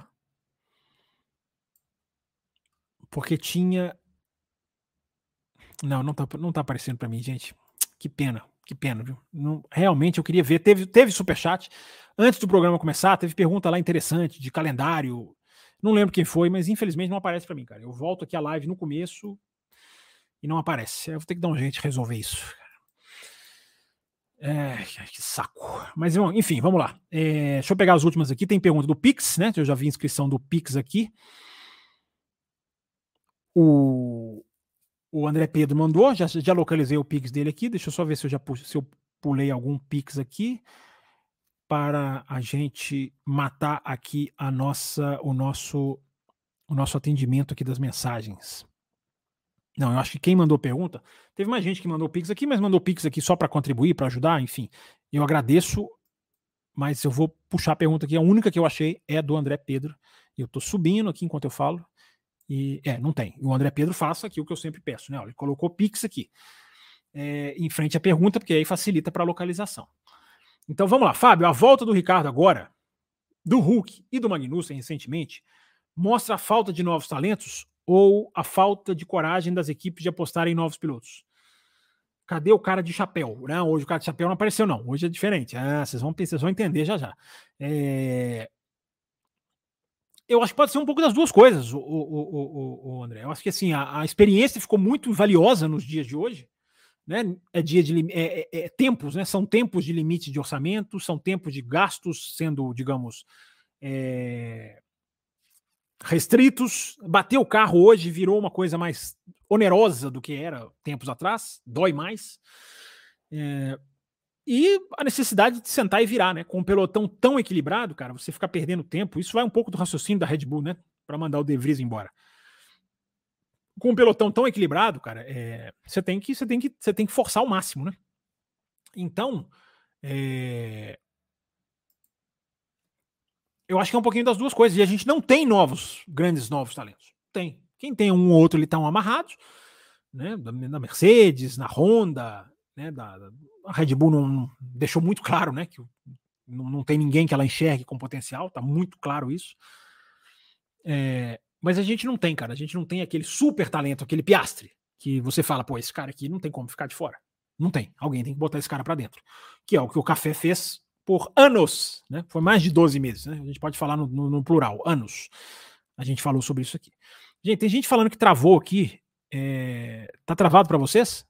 Porque tinha. Não, não tá, não tá aparecendo para mim, gente. Que pena, que pena, viu? Não, realmente eu queria ver. Teve, teve superchat antes do programa começar, teve pergunta lá interessante de calendário. Não lembro quem foi, mas infelizmente não aparece para mim, cara. Eu volto aqui a live no começo e não aparece. Eu vou ter que dar um jeito de resolver isso. É, que saco. Mas, enfim, vamos lá. É, deixa eu pegar as últimas aqui. Tem pergunta do Pix, né? Eu já vi inscrição do Pix aqui. O, o André Pedro mandou, já, já localizei o Pix dele aqui. Deixa eu só ver se eu já se eu pulei algum Pix aqui para a gente matar aqui a nossa o nosso o nosso atendimento aqui das mensagens. Não, eu acho que quem mandou pergunta, teve mais gente que mandou Pix aqui, mas mandou Pix aqui só para contribuir, para ajudar, enfim. Eu agradeço, mas eu vou puxar a pergunta aqui. A única que eu achei é do André Pedro. Eu estou subindo aqui enquanto eu falo. E é, não tem. O André Pedro faça aqui o que eu sempre peço, né? Ele colocou Pix aqui. É, em frente à pergunta, porque aí facilita para a localização. Então vamos lá, Fábio. A volta do Ricardo agora, do Hulk e do Magnussen recentemente, mostra a falta de novos talentos ou a falta de coragem das equipes de apostar em novos pilotos? Cadê o cara de chapéu? Não, hoje o cara de chapéu não apareceu, não. Hoje é diferente. Ah, vocês vão, vão entender já já. É... Eu acho que pode ser um pouco das duas coisas, o, o, o, o André. Eu acho que assim, a, a, experiência ficou muito valiosa nos dias de hoje. Né? É dia de é, é, é, tempos, né? São tempos de limite de orçamento, são tempos de gastos sendo, digamos, é, restritos. Bater o carro hoje virou uma coisa mais onerosa do que era tempos atrás, dói mais. É, e a necessidade de sentar e virar, né? Com um pelotão tão equilibrado, cara, você ficar perdendo tempo. Isso vai um pouco do raciocínio da Red Bull, né? Para mandar o De Vries embora. Com um pelotão tão equilibrado, cara, é, você tem que você tem que você tem que forçar ao máximo, né? Então, é, eu acho que é um pouquinho das duas coisas. E a gente não tem novos, grandes novos talentos. Tem. Quem tem um ou outro, ele estão amarrados, né? Na Mercedes, na Honda, né? Da, a Red Bull não deixou muito claro, né? Que não, não tem ninguém que ela enxergue com potencial, tá muito claro isso. É, mas a gente não tem, cara. A gente não tem aquele super talento, aquele piastre, que você fala, pô, esse cara aqui não tem como ficar de fora. Não tem. Alguém tem que botar esse cara para dentro. Que é o que o Café fez por anos, né? Foi mais de 12 meses, né? A gente pode falar no, no, no plural, anos. A gente falou sobre isso aqui. Gente, tem gente falando que travou aqui. É... Tá travado para vocês?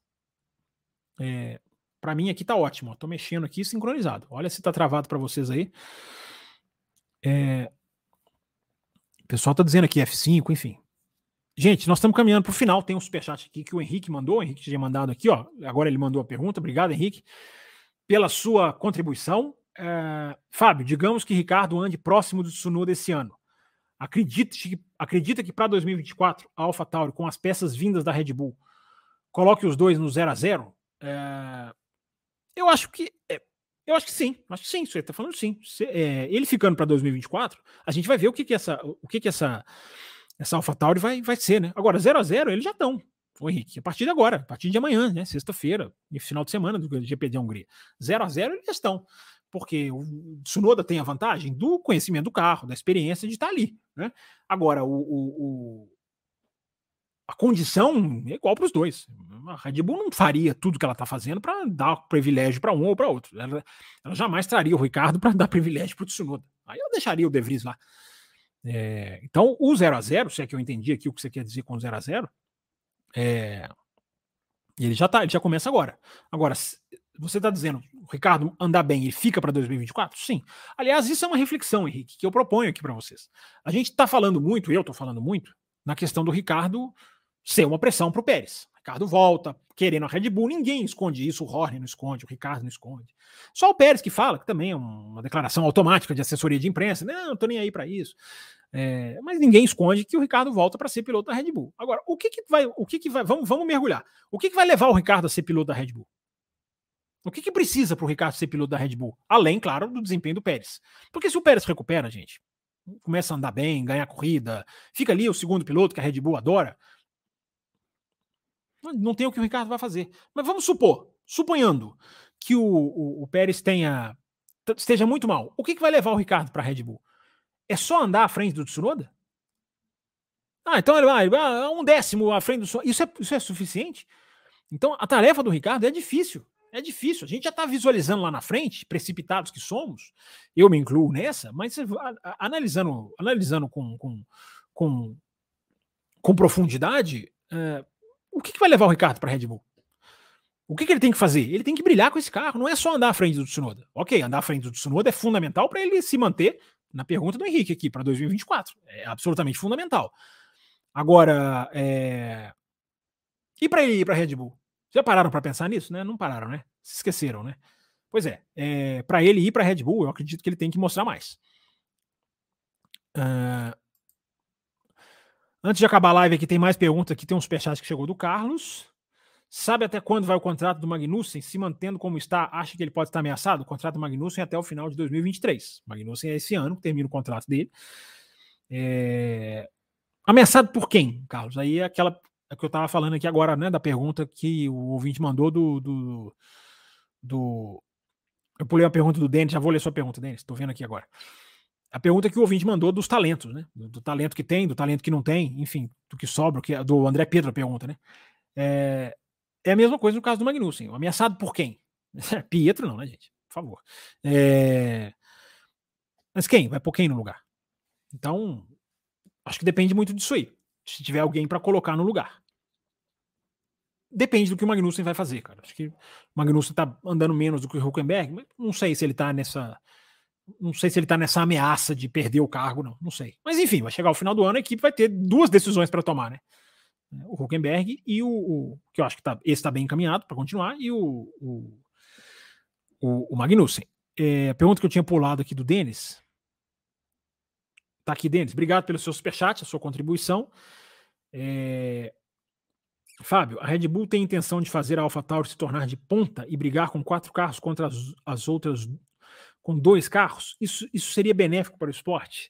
É... Para mim aqui tá ótimo. Tô mexendo aqui sincronizado. Olha se tá travado para vocês aí. É... O pessoal tá dizendo aqui F5, enfim. Gente, nós estamos caminhando para o final. Tem um superchat aqui que o Henrique mandou. O Henrique tinha mandado aqui, ó. Agora ele mandou a pergunta. Obrigado, Henrique, pela sua contribuição. É... Fábio, digamos que Ricardo ande próximo do Tsunoda esse ano. Acredita, acredita que para 2024 a AlphaTauri, com as peças vindas da Red Bull, coloque os dois no 0 a 0 é, Eu acho que. É, eu acho que sim, acho que sim, você está falando sim. Se, é, ele ficando para 2024, a gente vai ver o que, que essa, o que, que essa, essa AlphaTauri vai, vai ser, né? Agora, 0 a 0 eles já estão. O Henrique, a partir de agora, a partir de amanhã, né? Sexta-feira, final de semana do GP de Hungria. 0 a 0 eles já estão porque o Tsunoda tem a vantagem do conhecimento do carro, da experiência de estar ali. Né? Agora, o, o, o a condição é igual para os dois. A Red Bull não faria tudo que ela está fazendo para dar privilégio para um ou para outro. Ela, ela, jamais traria o Ricardo para dar privilégio para o Tsunoda. Aí ela deixaria o De Vries lá. É, então, o 0 a 0 se é que eu entendi aqui o que você quer dizer com 0 a 0 é, ele já tá, ele já começa agora. Agora, você está dizendo, o Ricardo andar bem e fica para 2024? Sim. Aliás, isso é uma reflexão, Henrique, que eu proponho aqui para vocês. A gente está falando muito, eu estou falando muito, na questão do Ricardo ser uma pressão para o Pérez. Ricardo volta, querendo a Red Bull, ninguém esconde isso, o Horner não esconde, o Ricardo não esconde. Só o Pérez que fala, que também é uma declaração automática de assessoria de imprensa, não, não estou nem aí para isso. É, mas ninguém esconde que o Ricardo volta para ser piloto da Red Bull. Agora, o que, que vai, o que, que vai, vamos, vamos mergulhar. O que, que vai levar o Ricardo a ser piloto da Red Bull? O que, que precisa para o Ricardo ser piloto da Red Bull? Além, claro, do desempenho do Pérez. Porque se o Pérez recupera, gente, começa a andar bem, ganhar corrida, fica ali o segundo piloto que a Red Bull adora, não tem o que o Ricardo vai fazer. Mas vamos supor, suponhando que o, o, o Pérez tenha esteja muito mal, o que, que vai levar o Ricardo para a Red Bull? É só andar à frente do Tsunoda? Ah, então ele vai ah, um décimo à frente do Tsunoda. Isso é, isso é suficiente? Então a tarefa do Ricardo é difícil. É difícil. A gente já está visualizando lá na frente, precipitados que somos, eu me incluo nessa, mas analisando, analisando com, com, com, com profundidade, é, o que, que, vai levar o Ricardo para a Red Bull? O que, que, ele tem que fazer? Ele tem que brilhar com esse carro, não é só andar à frente do Tsunoda. Ok, andar à frente do Tsunoda é fundamental para ele se manter na pergunta do Henrique aqui para 2024. É absolutamente fundamental. Agora, é... e para ele ir para a Red Bull? Já pararam para pensar nisso, né? Não pararam, né? Se esqueceram, né? Pois é, é para ele ir para a Red Bull, eu acredito que ele tem que mostrar mais. Uh... Antes de acabar a live aqui, tem mais perguntas aqui. Tem um superchat que chegou do Carlos. Sabe até quando vai o contrato do Magnussen? Se mantendo como está, acha que ele pode estar ameaçado? O contrato do Magnussen é até o final de 2023. O Magnussen é esse ano que termina o contrato dele. É... Ameaçado por quem, Carlos? Aí é aquela é que eu estava falando aqui agora, né, da pergunta que o ouvinte mandou do, do, do... Eu pulei a pergunta do Denis, já vou ler sua pergunta, Denis, estou vendo aqui agora. A pergunta que o ouvinte mandou dos talentos, né? Do, do, talento que tem, do talento que não tem, enfim, do que sobra, que, do André Pedro a pergunta, né? É, É a mesma coisa no caso do Magnussen. Ameaçado por quem? Pietro não, né, gente? Por favor. É... Mas quem? Vai pôr quem no lugar? Então, acho que depende muito disso aí. Se tiver alguém para colocar no lugar. Depende do que o Magnussen vai fazer, cara. Acho que o Magnussen tá andando menos do que o Huckenberg, mas não sei se ele tá nessa. Não sei se ele tá nessa ameaça de perder o cargo, não. Não sei. Mas enfim, vai chegar o final do ano, a equipe vai ter duas decisões para tomar, né? O Huckenberg e o, o, que eu acho que tá, esse está bem encaminhado para continuar, e o, o, o, o Magnussen. É, a pergunta que eu tinha pulado aqui do Denis. Tá aqui, Denis. Obrigado pelo seu superchat, a sua contribuição. É, Fábio, a Red Bull tem intenção de fazer a AlphaTauri se tornar de ponta e brigar com quatro carros contra as, as outras com dois carros? Isso, isso seria benéfico para o esporte?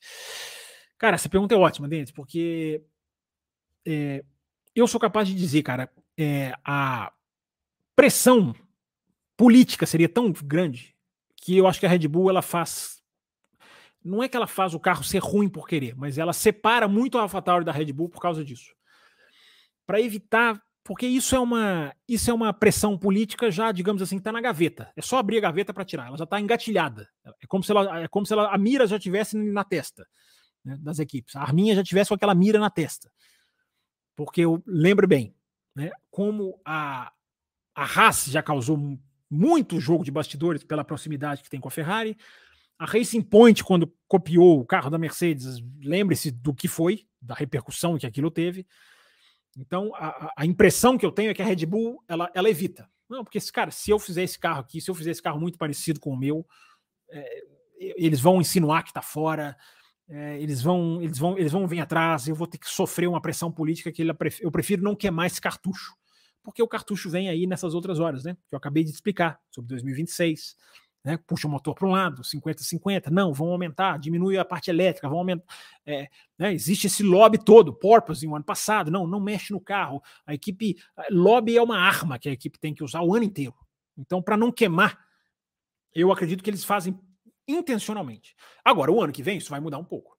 Cara, essa pergunta é ótima, Denis, porque é, eu sou capaz de dizer, cara, é, a pressão política seria tão grande que eu acho que a Red Bull ela faz. Não é que ela faz o carro ser ruim por querer, mas ela separa muito a AlphaTauri da Red Bull por causa disso para evitar, porque isso é uma isso é uma pressão política já, digamos assim, está na gaveta. É só abrir a gaveta para tirar, ela já está engatilhada. É como se ela é como se ela, a mira já tivesse na testa né, das equipes. A arminha já tivesse com aquela mira na testa. Porque eu lembro bem, né, como a a Haas já causou muito jogo de bastidores pela proximidade que tem com a Ferrari. A Racing Point, quando copiou o carro da Mercedes, lembre-se do que foi, da repercussão que aquilo teve. Então, a, a, impressão que eu tenho é que a Red Bull ela, ela evita. Não, porque, cara, se eu fizer esse carro aqui, se eu fizer esse carro muito parecido com o meu, é, eles vão insinuar que está fora, é, eles vão eles vão eles vão vir atrás, eu vou ter que sofrer uma pressão política que eu prefiro não queimar esse cartucho, porque o cartucho vem aí nessas outras horas, né? Que eu acabei de explicar sobre 2026 né? Puxa o motor para um lado, 50-50, não, vão aumentar, diminui a parte elétrica, vão aumentar. É, né? Existe esse lobby todo, Porpoise, no ano passado, não, não mexe no carro. A equipe, lobby é uma arma que a equipe tem que usar o ano inteiro. Então, para não queimar, eu acredito que eles fazem intencionalmente. Agora, o ano que vem, isso vai mudar um pouco.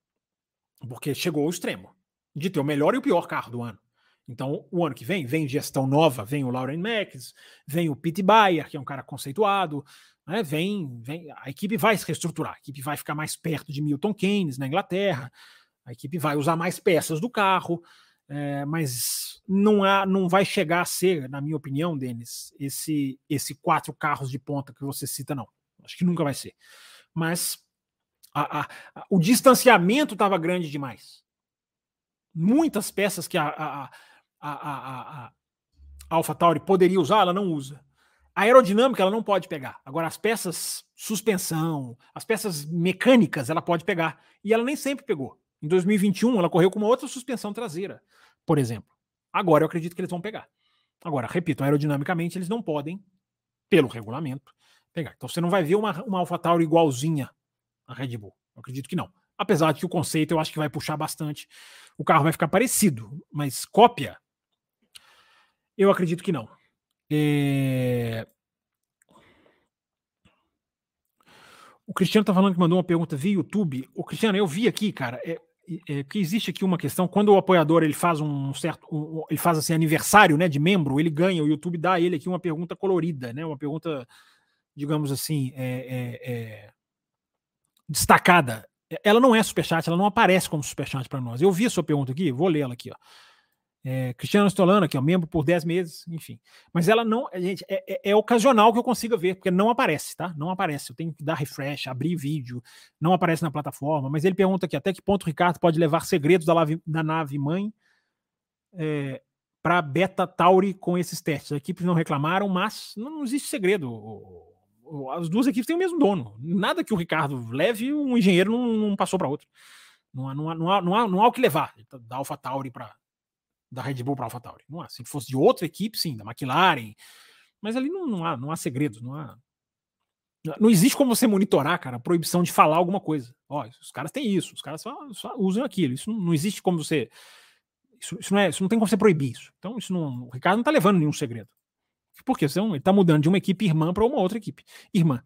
Porque chegou ao extremo de ter o melhor e o pior carro do ano. Então, o ano que vem, vem gestão nova, vem o Lauren Max, vem o Pete Bayer, que é um cara conceituado, né, vem, vem, a equipe vai se reestruturar, a equipe vai ficar mais perto de Milton Keynes na Inglaterra, a equipe vai usar mais peças do carro, é, mas não, há, não vai chegar a ser, na minha opinião, Denis, esse, esse quatro carros de ponta que você cita, não. Acho que nunca vai ser. Mas a, a, a, o distanciamento estava grande demais. Muitas peças que a, a, a, a, a AlphaTauri poderia usar, ela não usa. A aerodinâmica ela não pode pegar. Agora, as peças suspensão, as peças mecânicas, ela pode pegar. E ela nem sempre pegou. Em 2021, ela correu com uma outra suspensão traseira, por exemplo. Agora eu acredito que eles vão pegar. Agora, repito, aerodinamicamente eles não podem, pelo regulamento, pegar. Então você não vai ver uma, uma AlphaTauri igualzinha a Red Bull. Eu acredito que não. Apesar de que o conceito eu acho que vai puxar bastante. O carro vai ficar parecido, mas cópia, eu acredito que não. É... O Cristiano tá falando que mandou uma pergunta via YouTube. O Cristiano, eu vi aqui, cara, é, é, que existe aqui uma questão. Quando o apoiador ele faz um certo, um, ele faz assim aniversário, né, de membro, ele ganha. O YouTube dá a ele aqui uma pergunta colorida, né, uma pergunta, digamos assim, é, é, é destacada. Ela não é superchat, ela não aparece como superchat para nós. Eu vi a sua pergunta aqui, vou ler ela aqui, ó. É, Cristiano Stolano, aqui, ó, membro por 10 meses, enfim. Mas ela não, gente, é, é, é, ocasional que eu consiga ver, porque não aparece, tá? Não aparece. Eu tenho que dar refresh, abrir vídeo, não aparece na plataforma. Mas ele pergunta aqui até que ponto o Ricardo pode levar segredos da, lave, da nave mãe é, para Beta Tauri com esses testes. As equipes não reclamaram, mas não, existe segredo. As duas equipes têm o mesmo dono. Nada que o Ricardo leve, um engenheiro não, não passou para outro. Não há, não, há, não, há, não, há, não há o que levar da Alpha Tauri para da Red Bull para a AlphaTauri. Não há. Se fosse de outra equipe, sim, da McLaren. Mas ali não, não há, não há segredos, não há. Não existe como você monitorar, cara, a proibição de falar alguma coisa. Ó, os caras têm isso, os caras só, só usam aquilo. Isso não, não, existe como você. Isso, isso, não é, isso não tem como você proibir isso. Então, isso não, o Ricardo não está levando nenhum segredo. Por quê? Senão ele está mudando de uma equipe irmã para uma outra equipe irmã.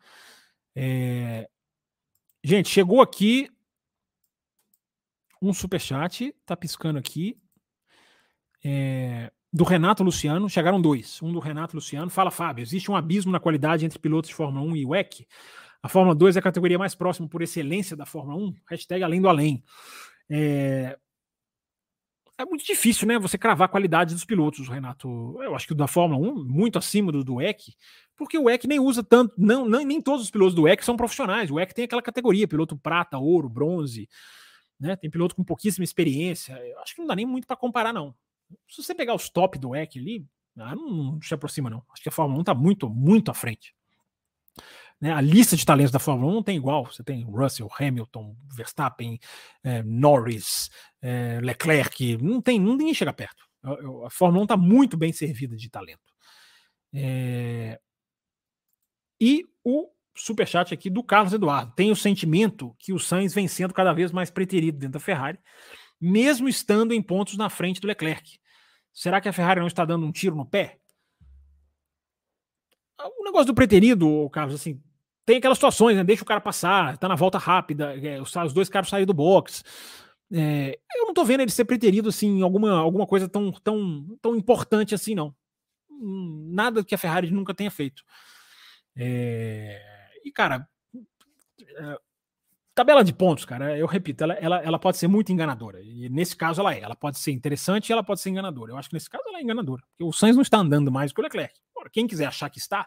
É... Gente, chegou aqui um superchat, tá piscando aqui. É... do Renato Luciano, chegaram dois. Um do Renato Luciano. Fala, Fábio, existe um abismo na qualidade entre pilotos de Fórmula 1 e WEC? A Fórmula 2 é a categoria mais próxima por excelência da Fórmula 1? Hashtag além do além. É, é muito difícil, né? Você cravar a qualidade dos pilotos, Renato. Eu acho que o da Fórmula 1, muito acima do, do WEC, porque o WEC nem usa tanto, não, não, nem todos os pilotos do WEC são profissionais. O WEC tem aquela categoria, piloto prata, ouro, bronze, né? Tem piloto com pouquíssima experiência. Eu acho que não dá nem muito para comparar, não. Se você pegar os top do WEC ali, ah, não, não, se aproxima, não. Acho que a Fórmula 1 está muito, muito à frente. Né? A lista de talentos da Fórmula 1 não tem igual. Você tem Russell, Hamilton, Verstappen, é, Norris, é, Leclerc. Não tem, ninguém chega perto. A, a Fórmula 1 está muito bem servida de talento. É... E o superchat aqui do Carlos Eduardo. Tem o sentimento que o Sainz vem sendo cada vez mais preterido dentro da Ferrari, mesmo estando em pontos na frente do Leclerc. Será que a Ferrari não está dando um tiro no pé? O negócio do preterido, Carlos, assim, tem aquelas situações, né? Deixa o cara passar, tá na volta rápida, é, os, dois caras saem do box. É, eu não tô vendo ele ser preterido assim em alguma, alguma coisa tão, tão, tão importante assim, não. Hum, nada que a Ferrari nunca tenha feito. É, e, cara, é, tabela de pontos, cara, eu repito, ela, ela, ela pode ser muito enganadora. E nesse caso ela é. Ela pode ser interessante e ela pode ser enganadora. Eu acho que nesse caso ela é enganadora. Porque o Sainz não está andando mais que o Leclerc. quem quiser achar que está,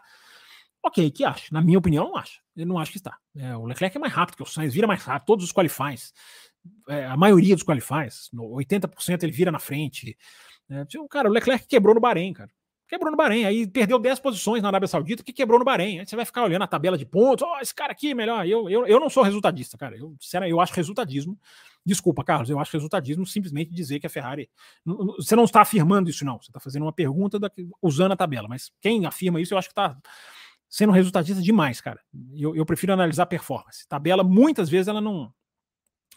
Ok, que acho. Na minha opinião, não acho. Eu não acho que está. É, o Leclerc é mais rápido que o Sainz, vira mais rápido. Todos os qualifies, é, a maioria dos qualifies, 80% ele vira na frente. É, tipo, cara, o Leclerc quebrou no Bahrein, cara. Quebrou no Bahrein, aí perdeu 10 posições na Arábia Saudita, que quebrou no Bahrein. Aí você vai ficar olhando a tabela de pontos, oh, esse cara aqui é melhor. Eu, eu, eu não sou resultadista, cara. Eu, eu acho resultadismo. Desculpa, Carlos, eu acho resultadismo simplesmente dizer que a Ferrari. Você não está afirmando isso, não. Você está fazendo uma pergunta da, usando a tabela, mas quem afirma isso, eu acho que está sendo resultadista demais, cara. Eu, eu prefiro analisar performance. Tabela, muitas vezes, ela não.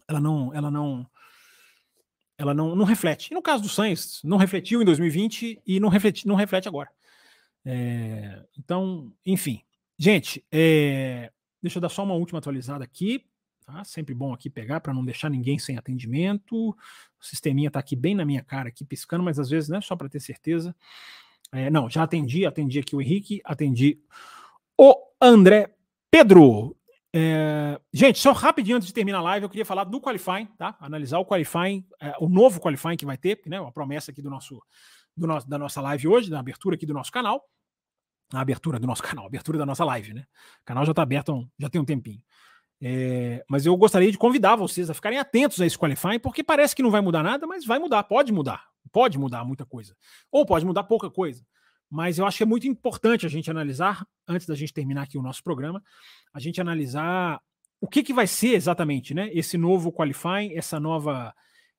Ela não. Ela não. Ela não, não reflete. E no caso do Sainz, não refletiu em 2020 e não reflete, não reflete agora. É, então, enfim. Gente, é, deixa eu dar só uma última atualizada aqui. Tá? Sempre bom aqui pegar para não deixar ninguém sem atendimento. O sisteminha está aqui bem na minha cara, aqui piscando, mas às vezes, né, só para ter certeza. É, não, já atendi, atendi aqui o Henrique, atendi o André Pedro. É, gente, só rapidinho antes de terminar a live, eu queria falar do qualifying, tá? Analisar o qualifying, é, o novo qualifying que vai ter, né? Uma promessa aqui do nosso, do nosso, da nossa live hoje, da abertura aqui do nosso canal. A abertura do nosso canal, a abertura da nossa live, né? O canal já está aberto, já tem um tempinho. É, mas eu gostaria de convidar vocês a ficarem atentos a esse qualifying, porque parece que não vai mudar nada, mas vai mudar, pode mudar, pode mudar muita coisa, ou pode mudar pouca coisa mas eu acho que é muito importante a gente analisar, antes da gente terminar aqui o nosso programa, a gente analisar o que, que vai ser exatamente, né? Esse novo qualifying, essa nova,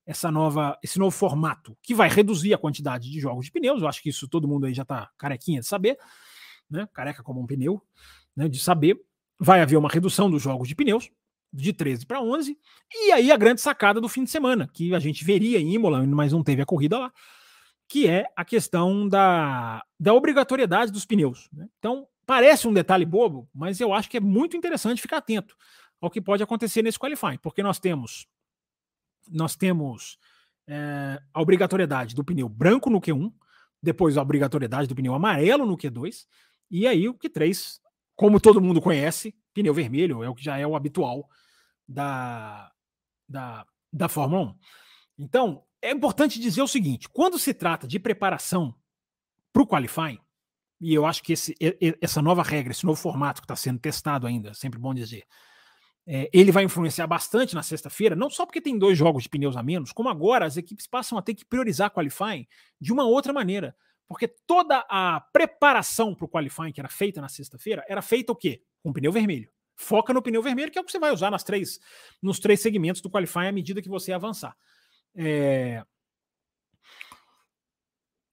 essa nova, esse novo formato que vai reduzir a quantidade de jogos de pneus. Eu acho que isso todo mundo aí já está carequinha de saber, né? Careca como um pneu, né? De saber. Vai haver uma redução dos jogos de pneus de 13 para 11 e aí a grande sacada do fim de semana que a gente veria em Imola, mas não teve a corrida lá que é a questão da, da obrigatoriedade dos pneus. Né? Então, parece um detalhe bobo, mas eu acho que é muito interessante ficar atento ao que pode acontecer nesse qualifying, porque nós temos nós temos é, a obrigatoriedade do pneu branco no Q1, depois a obrigatoriedade do pneu amarelo no Q2, e aí o Q3, como todo mundo conhece, pneu vermelho é o que já é o habitual da, da, da Fórmula 1. Então, é importante dizer o seguinte: quando se trata de preparação para o qualifying, e eu acho que esse, essa nova regra, esse novo formato que está sendo testado ainda, sempre bom dizer, é, ele vai influenciar bastante na sexta-feira, não só porque tem dois jogos de pneus a menos, como agora as equipes passam a ter que priorizar qualifying de uma outra maneira. Porque toda a preparação para o qualifying que era feita na sexta-feira era feita o quê? Com pneu vermelho. Foca no pneu vermelho, que é o que você vai usar nas três, nos três segmentos do qualifying à medida que você avançar. É...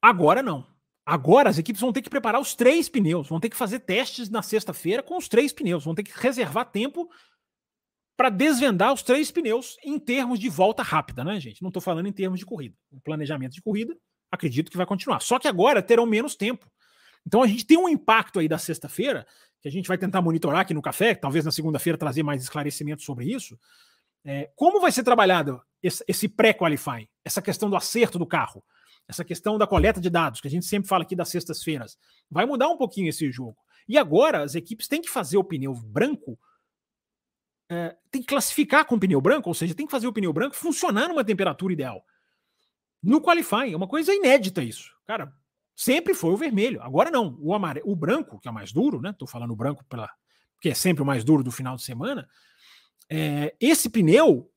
Agora não. Agora as equipes vão ter que preparar os três pneus, vão ter que fazer testes na sexta-feira com os três pneus, vão ter que reservar tempo para desvendar os três pneus em termos de volta rápida, né, gente? Não estou falando em termos de corrida. O planejamento de corrida, acredito que vai continuar. Só que agora terão menos tempo. Então a gente tem um impacto aí da sexta-feira, que a gente vai tentar monitorar aqui no café, talvez na segunda-feira trazer mais esclarecimentos sobre isso. É, como vai ser trabalhado esse, esse pré-qualifying, essa questão do acerto do carro? essa questão da coleta de dados, que a gente sempre fala aqui das sextas-feiras, vai mudar um pouquinho esse jogo. E agora as equipes têm que fazer o pneu branco, é, tem que classificar com o pneu branco, ou seja, tem que fazer o pneu branco funcionar numa temperatura ideal. No qualifying, é uma coisa inédita isso. Cara, sempre foi o vermelho. Agora não. O, amarelo, o branco, que é o mais duro, né? Tô falando branco pela, porque é sempre o mais duro do final de semana. É, esse pneu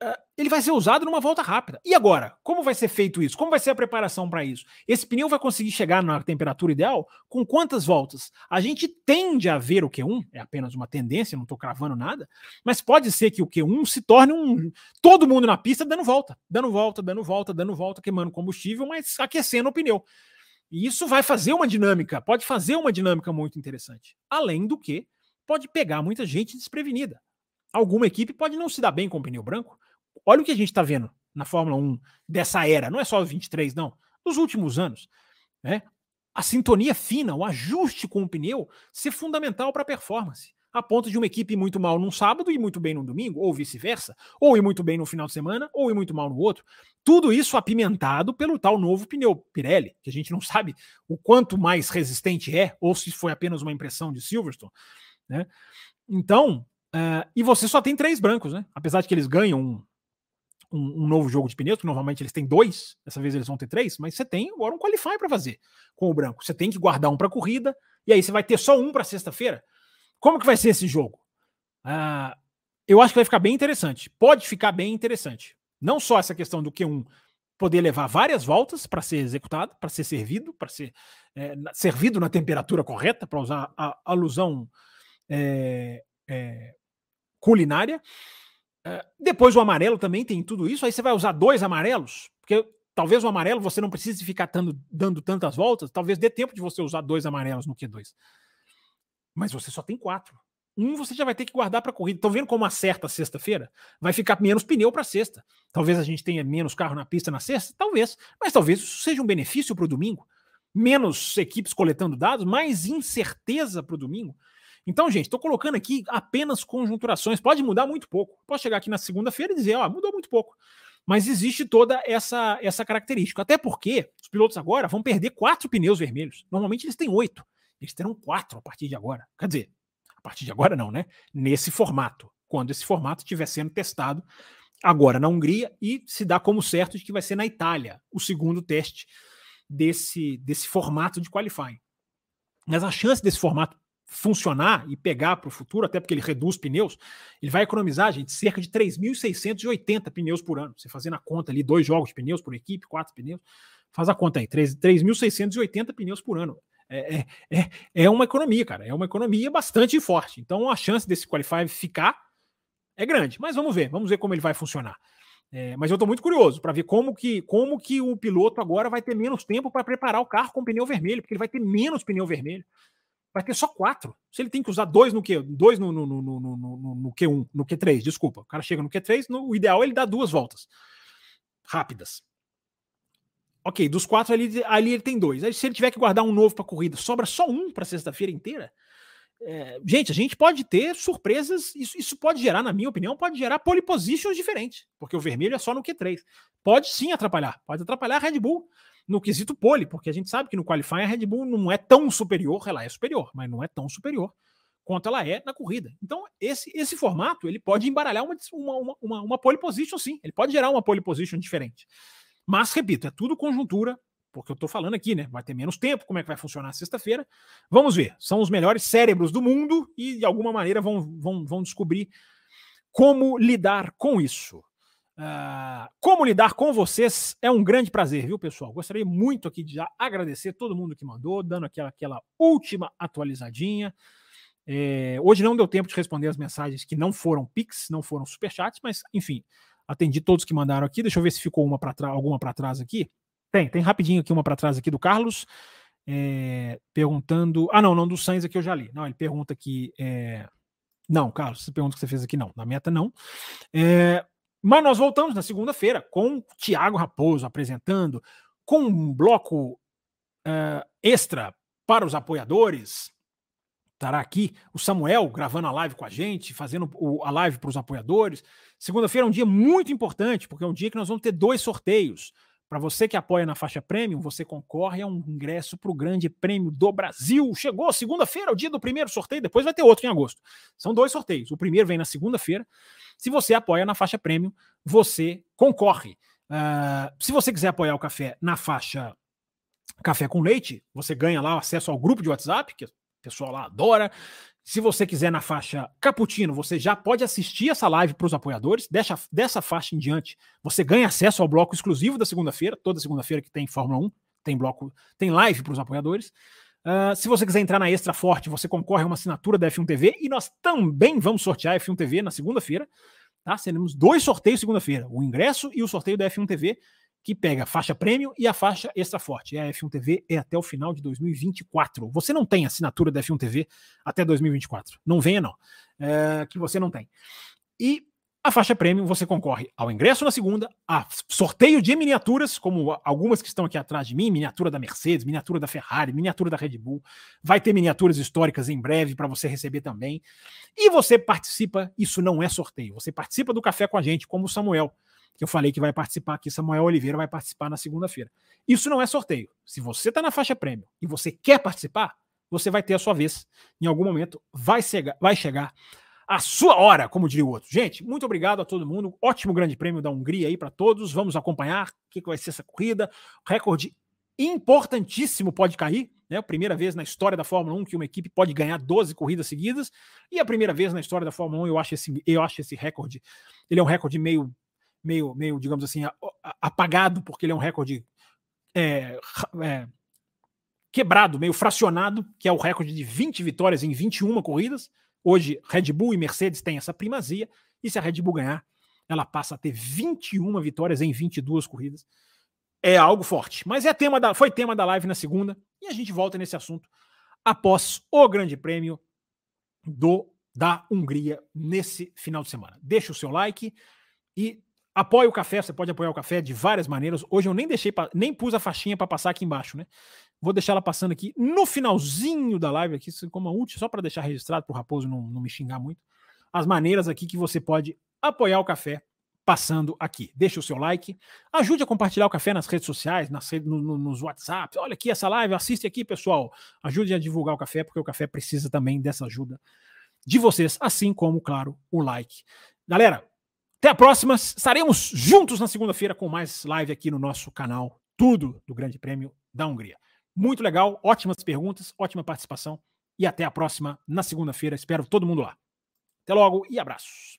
ah, ele vai ser usado numa volta rápida. E agora? Como vai ser feito isso? Como vai ser a preparação para isso? Esse pneu vai conseguir chegar na temperatura ideal com quantas voltas? A gente tende a ver o Q1, é apenas uma tendência, não estou cravando nada, mas pode ser que o Q1 se torne um. Todo mundo na pista dando volta, dando volta, dando volta, dando volta, queimando combustível, mas aquecendo o pneu. E isso vai fazer uma dinâmica, pode fazer uma dinâmica muito interessante. Além do que, pode pegar muita gente desprevenida. Alguma equipe pode não se dar bem com o pneu branco, Olha o que a gente está vendo na Fórmula 1 dessa era, não é só 23, não, nos últimos anos. Né? A sintonia fina, o ajuste com o pneu ser fundamental para a performance. A ponto de uma equipe muito mal num sábado e muito bem no domingo, ou vice-versa, ou ir muito bem no final de semana, ou ir muito mal no outro. Tudo isso apimentado pelo tal novo pneu Pirelli, que a gente não sabe o quanto mais resistente é, ou se foi apenas uma impressão de Silverstone. Né? Então, uh, e você só tem três brancos, né? Apesar de que eles ganham um, um, um, novo jogo de pneus, que normalmente eles têm dois, dessa vez eles vão ter três, mas você tem agora um qualify para fazer com o branco. Você tem que guardar um para corrida, e aí você vai ter só um para sexta-feira. Como que vai ser esse jogo? Ah, eu acho que vai ficar bem interessante. Pode ficar bem interessante. Não só essa questão do Q1 poder levar várias voltas para ser executado, para ser servido, para ser é, servido na temperatura correta, para usar a alusão é, é, culinária, é, depois o amarelo também tem tudo isso. Aí você vai usar dois amarelos, porque talvez o amarelo você não precise ficar tando, dando tantas voltas. Talvez dê tempo de você usar dois amarelos no Q2. Mas você só tem quatro. Um você já vai ter que guardar para corrida. Estão vendo como acerta sexta-feira? Vai ficar menos pneu para sexta. Talvez a gente tenha menos carro na pista na sexta, talvez. Mas talvez isso seja um benefício para o domingo. Menos equipes coletando dados, mais incerteza para o domingo. Então, gente, estou colocando aqui apenas conjunturações. Pode mudar muito pouco. Posso chegar aqui na segunda-feira e dizer, ó, mudou muito pouco. Mas existe toda essa, essa característica. Até porque os pilotos agora vão perder quatro pneus vermelhos. Normalmente eles têm oito. Eles terão quatro a partir de agora. Quer dizer, a partir de agora não, né? Nesse formato. Quando esse formato estiver sendo testado agora na Hungria e se dá como certo de que vai ser na Itália o segundo teste desse, desse formato de qualifying. Mas a chance desse formato funcionar e pegar para o futuro, até porque ele reduz pneus, ele vai economizar, gente, cerca de 3.680 pneus por ano. Você fazendo a conta ali, dois jogos de pneus por equipe, quatro pneus, faz a conta aí, 3.680 pneus por ano. É, é, é, é uma economia, cara, é uma economia bastante forte. Então a chance desse Qualify ficar é grande, mas vamos ver, vamos ver como ele vai funcionar. É, mas eu estou muito curioso para ver como que, como que o piloto agora vai ter menos tempo para preparar o carro com pneu vermelho, porque ele vai ter menos pneu vermelho vai ter só quatro. Se ele tem que usar dois no Q, dois no, no, no, no, no, no Q1, no Q3, desculpa. O cara chega no Q3, no, o ideal é ele dar duas voltas rápidas. Ok, dos quatro ali, ali ele tem dois. Aí, se ele tiver que guardar um novo para corrida, sobra só um para sexta-feira inteira. É, gente, a gente pode ter surpresas. Isso, isso pode gerar, na minha opinião, pode gerar pole positions diferentes, porque o vermelho é só no Q3. Pode sim atrapalhar, pode atrapalhar a Red Bull no quesito pole, porque a gente sabe que no qualifying a Red Bull não é tão superior, ela é superior, mas não é tão superior quanto ela é na corrida. Então, esse, esse formato ele pode embaralhar uma, uma, uma, uma pole position, sim. Ele pode gerar uma pole position diferente. Mas, repito, é tudo conjuntura, porque eu estou falando aqui, né? Vai ter menos tempo, como é que vai funcionar sexta-feira. Vamos ver. São os melhores cérebros do mundo e, de alguma maneira, vão, vão, vão descobrir como lidar com isso. Uh, como lidar com vocês é um grande prazer, viu, pessoal? Gostaria muito aqui de já agradecer todo mundo que mandou, dando aquela, aquela última atualizadinha. É, hoje não deu tempo de responder as mensagens que não foram Pix, não foram superchats, mas enfim, atendi todos que mandaram aqui. Deixa eu ver se ficou uma pra alguma para trás aqui. Tem, tem rapidinho aqui uma para trás aqui do Carlos, é, perguntando. Ah, não, não, do Sainz aqui eu já li. Não, ele pergunta aqui. É... Não, Carlos, você pergunta que você fez aqui, não. Na meta, não. É, mas nós voltamos na segunda-feira com Tiago Raposo apresentando, com um bloco uh, extra para os apoiadores. Estará aqui o Samuel gravando a live com a gente, fazendo o, a live para os apoiadores. Segunda-feira é um dia muito importante, porque é um dia que nós vamos ter dois sorteios Para você que apoia na faixa premium, você concorre a um ingresso para o Grande Prêmio do Brasil. Chegou segunda-feira, o dia do primeiro sorteio, depois vai ter outro em agosto. São dois sorteios. O primeiro vem na segunda-feira. Se você apoia na faixa premium, você concorre. Uh, se você quiser apoiar o café na faixa Café com Leite, você ganha lá acesso ao grupo de WhatsApp, que o pessoal lá adora. Se você quiser na faixa Cappuccino, você já pode assistir essa live para os apoiadores. Dessa, dessa faixa em diante, você ganha acesso ao bloco exclusivo da segunda-feira. Toda segunda-feira que tem Fórmula 1, tem bloco, tem live para os apoiadores. Uh, se você quiser entrar na Extra Forte, você concorre a uma assinatura da F1 TV e nós também vamos sortear a F1 TV na segunda-feira. Tá? Seremos dois sorteios segunda-feira: o ingresso e o sorteio da F1 TV que pega a faixa premium e a faixa extra forte. E a F1 TV é até o final de 2024. Você não tem assinatura da F1 TV até 2024. Não venha, não. É, que você não tem. E a faixa premium você concorre ao ingresso na segunda, a sorteio de miniaturas, como algumas que estão aqui atrás de mim, miniatura da Mercedes, miniatura da Ferrari, miniatura da Red Bull. Vai ter miniaturas históricas em breve para você receber também. E você participa, isso não é sorteio, você participa do café com a gente, como o Samuel que eu falei que vai participar aqui, Samuel Oliveira vai participar na segunda-feira. Isso não é sorteio. Se você está na faixa prêmio e você quer participar, você vai ter a sua vez. Em algum momento vai chegar, vai chegar a sua hora, como diria o outro. Gente, muito obrigado a todo mundo. Ótimo grande prêmio da Hungria aí para todos. Vamos acompanhar o que, que vai ser essa corrida. Recorde importantíssimo pode cair. Né? Primeira vez na história da Fórmula 1 que uma equipe pode ganhar 12 corridas seguidas. E a primeira vez na história da Fórmula 1, eu acho esse, eu acho esse recorde. Ele é um recorde meio meio, meio digamos assim, apagado, porque ele é um recorde é, é, quebrado, meio fracionado, que é o recorde de 20 vitórias em 21 corridas. Hoje, Red Bull e Mercedes têm essa primazia, e se a Red Bull ganhar, ela passa a ter 21 vitórias em 22 corridas. É algo forte. Mas é tema da, foi tema da live na segunda, e a gente volta nesse assunto após o Grande Prêmio do da Hungria nesse final de semana. Deixa o seu like e Apoie o café, você pode apoiar o café de várias maneiras. Hoje eu nem deixei, nem pus a faixinha para passar aqui embaixo, né? Vou deixar ela passando aqui no finalzinho da live, aqui, como a última, só para deixar registrado, para o Raposo não, não me xingar muito. As maneiras aqui que você pode apoiar o café passando aqui. Deixe o seu like, ajude a compartilhar o café nas redes sociais, nas redes, no, no, nos WhatsApp. Olha aqui essa live, assiste aqui, pessoal. Ajude a divulgar o café, porque o café precisa também dessa ajuda de vocês, assim como, claro, o like. Galera, até a próxima. Estaremos juntos na segunda-feira com mais live aqui no nosso canal Tudo do Grande Prêmio da Hungria. Muito legal, ótimas perguntas, ótima participação. E até a próxima na segunda-feira. Espero todo mundo lá. Até logo e abraços.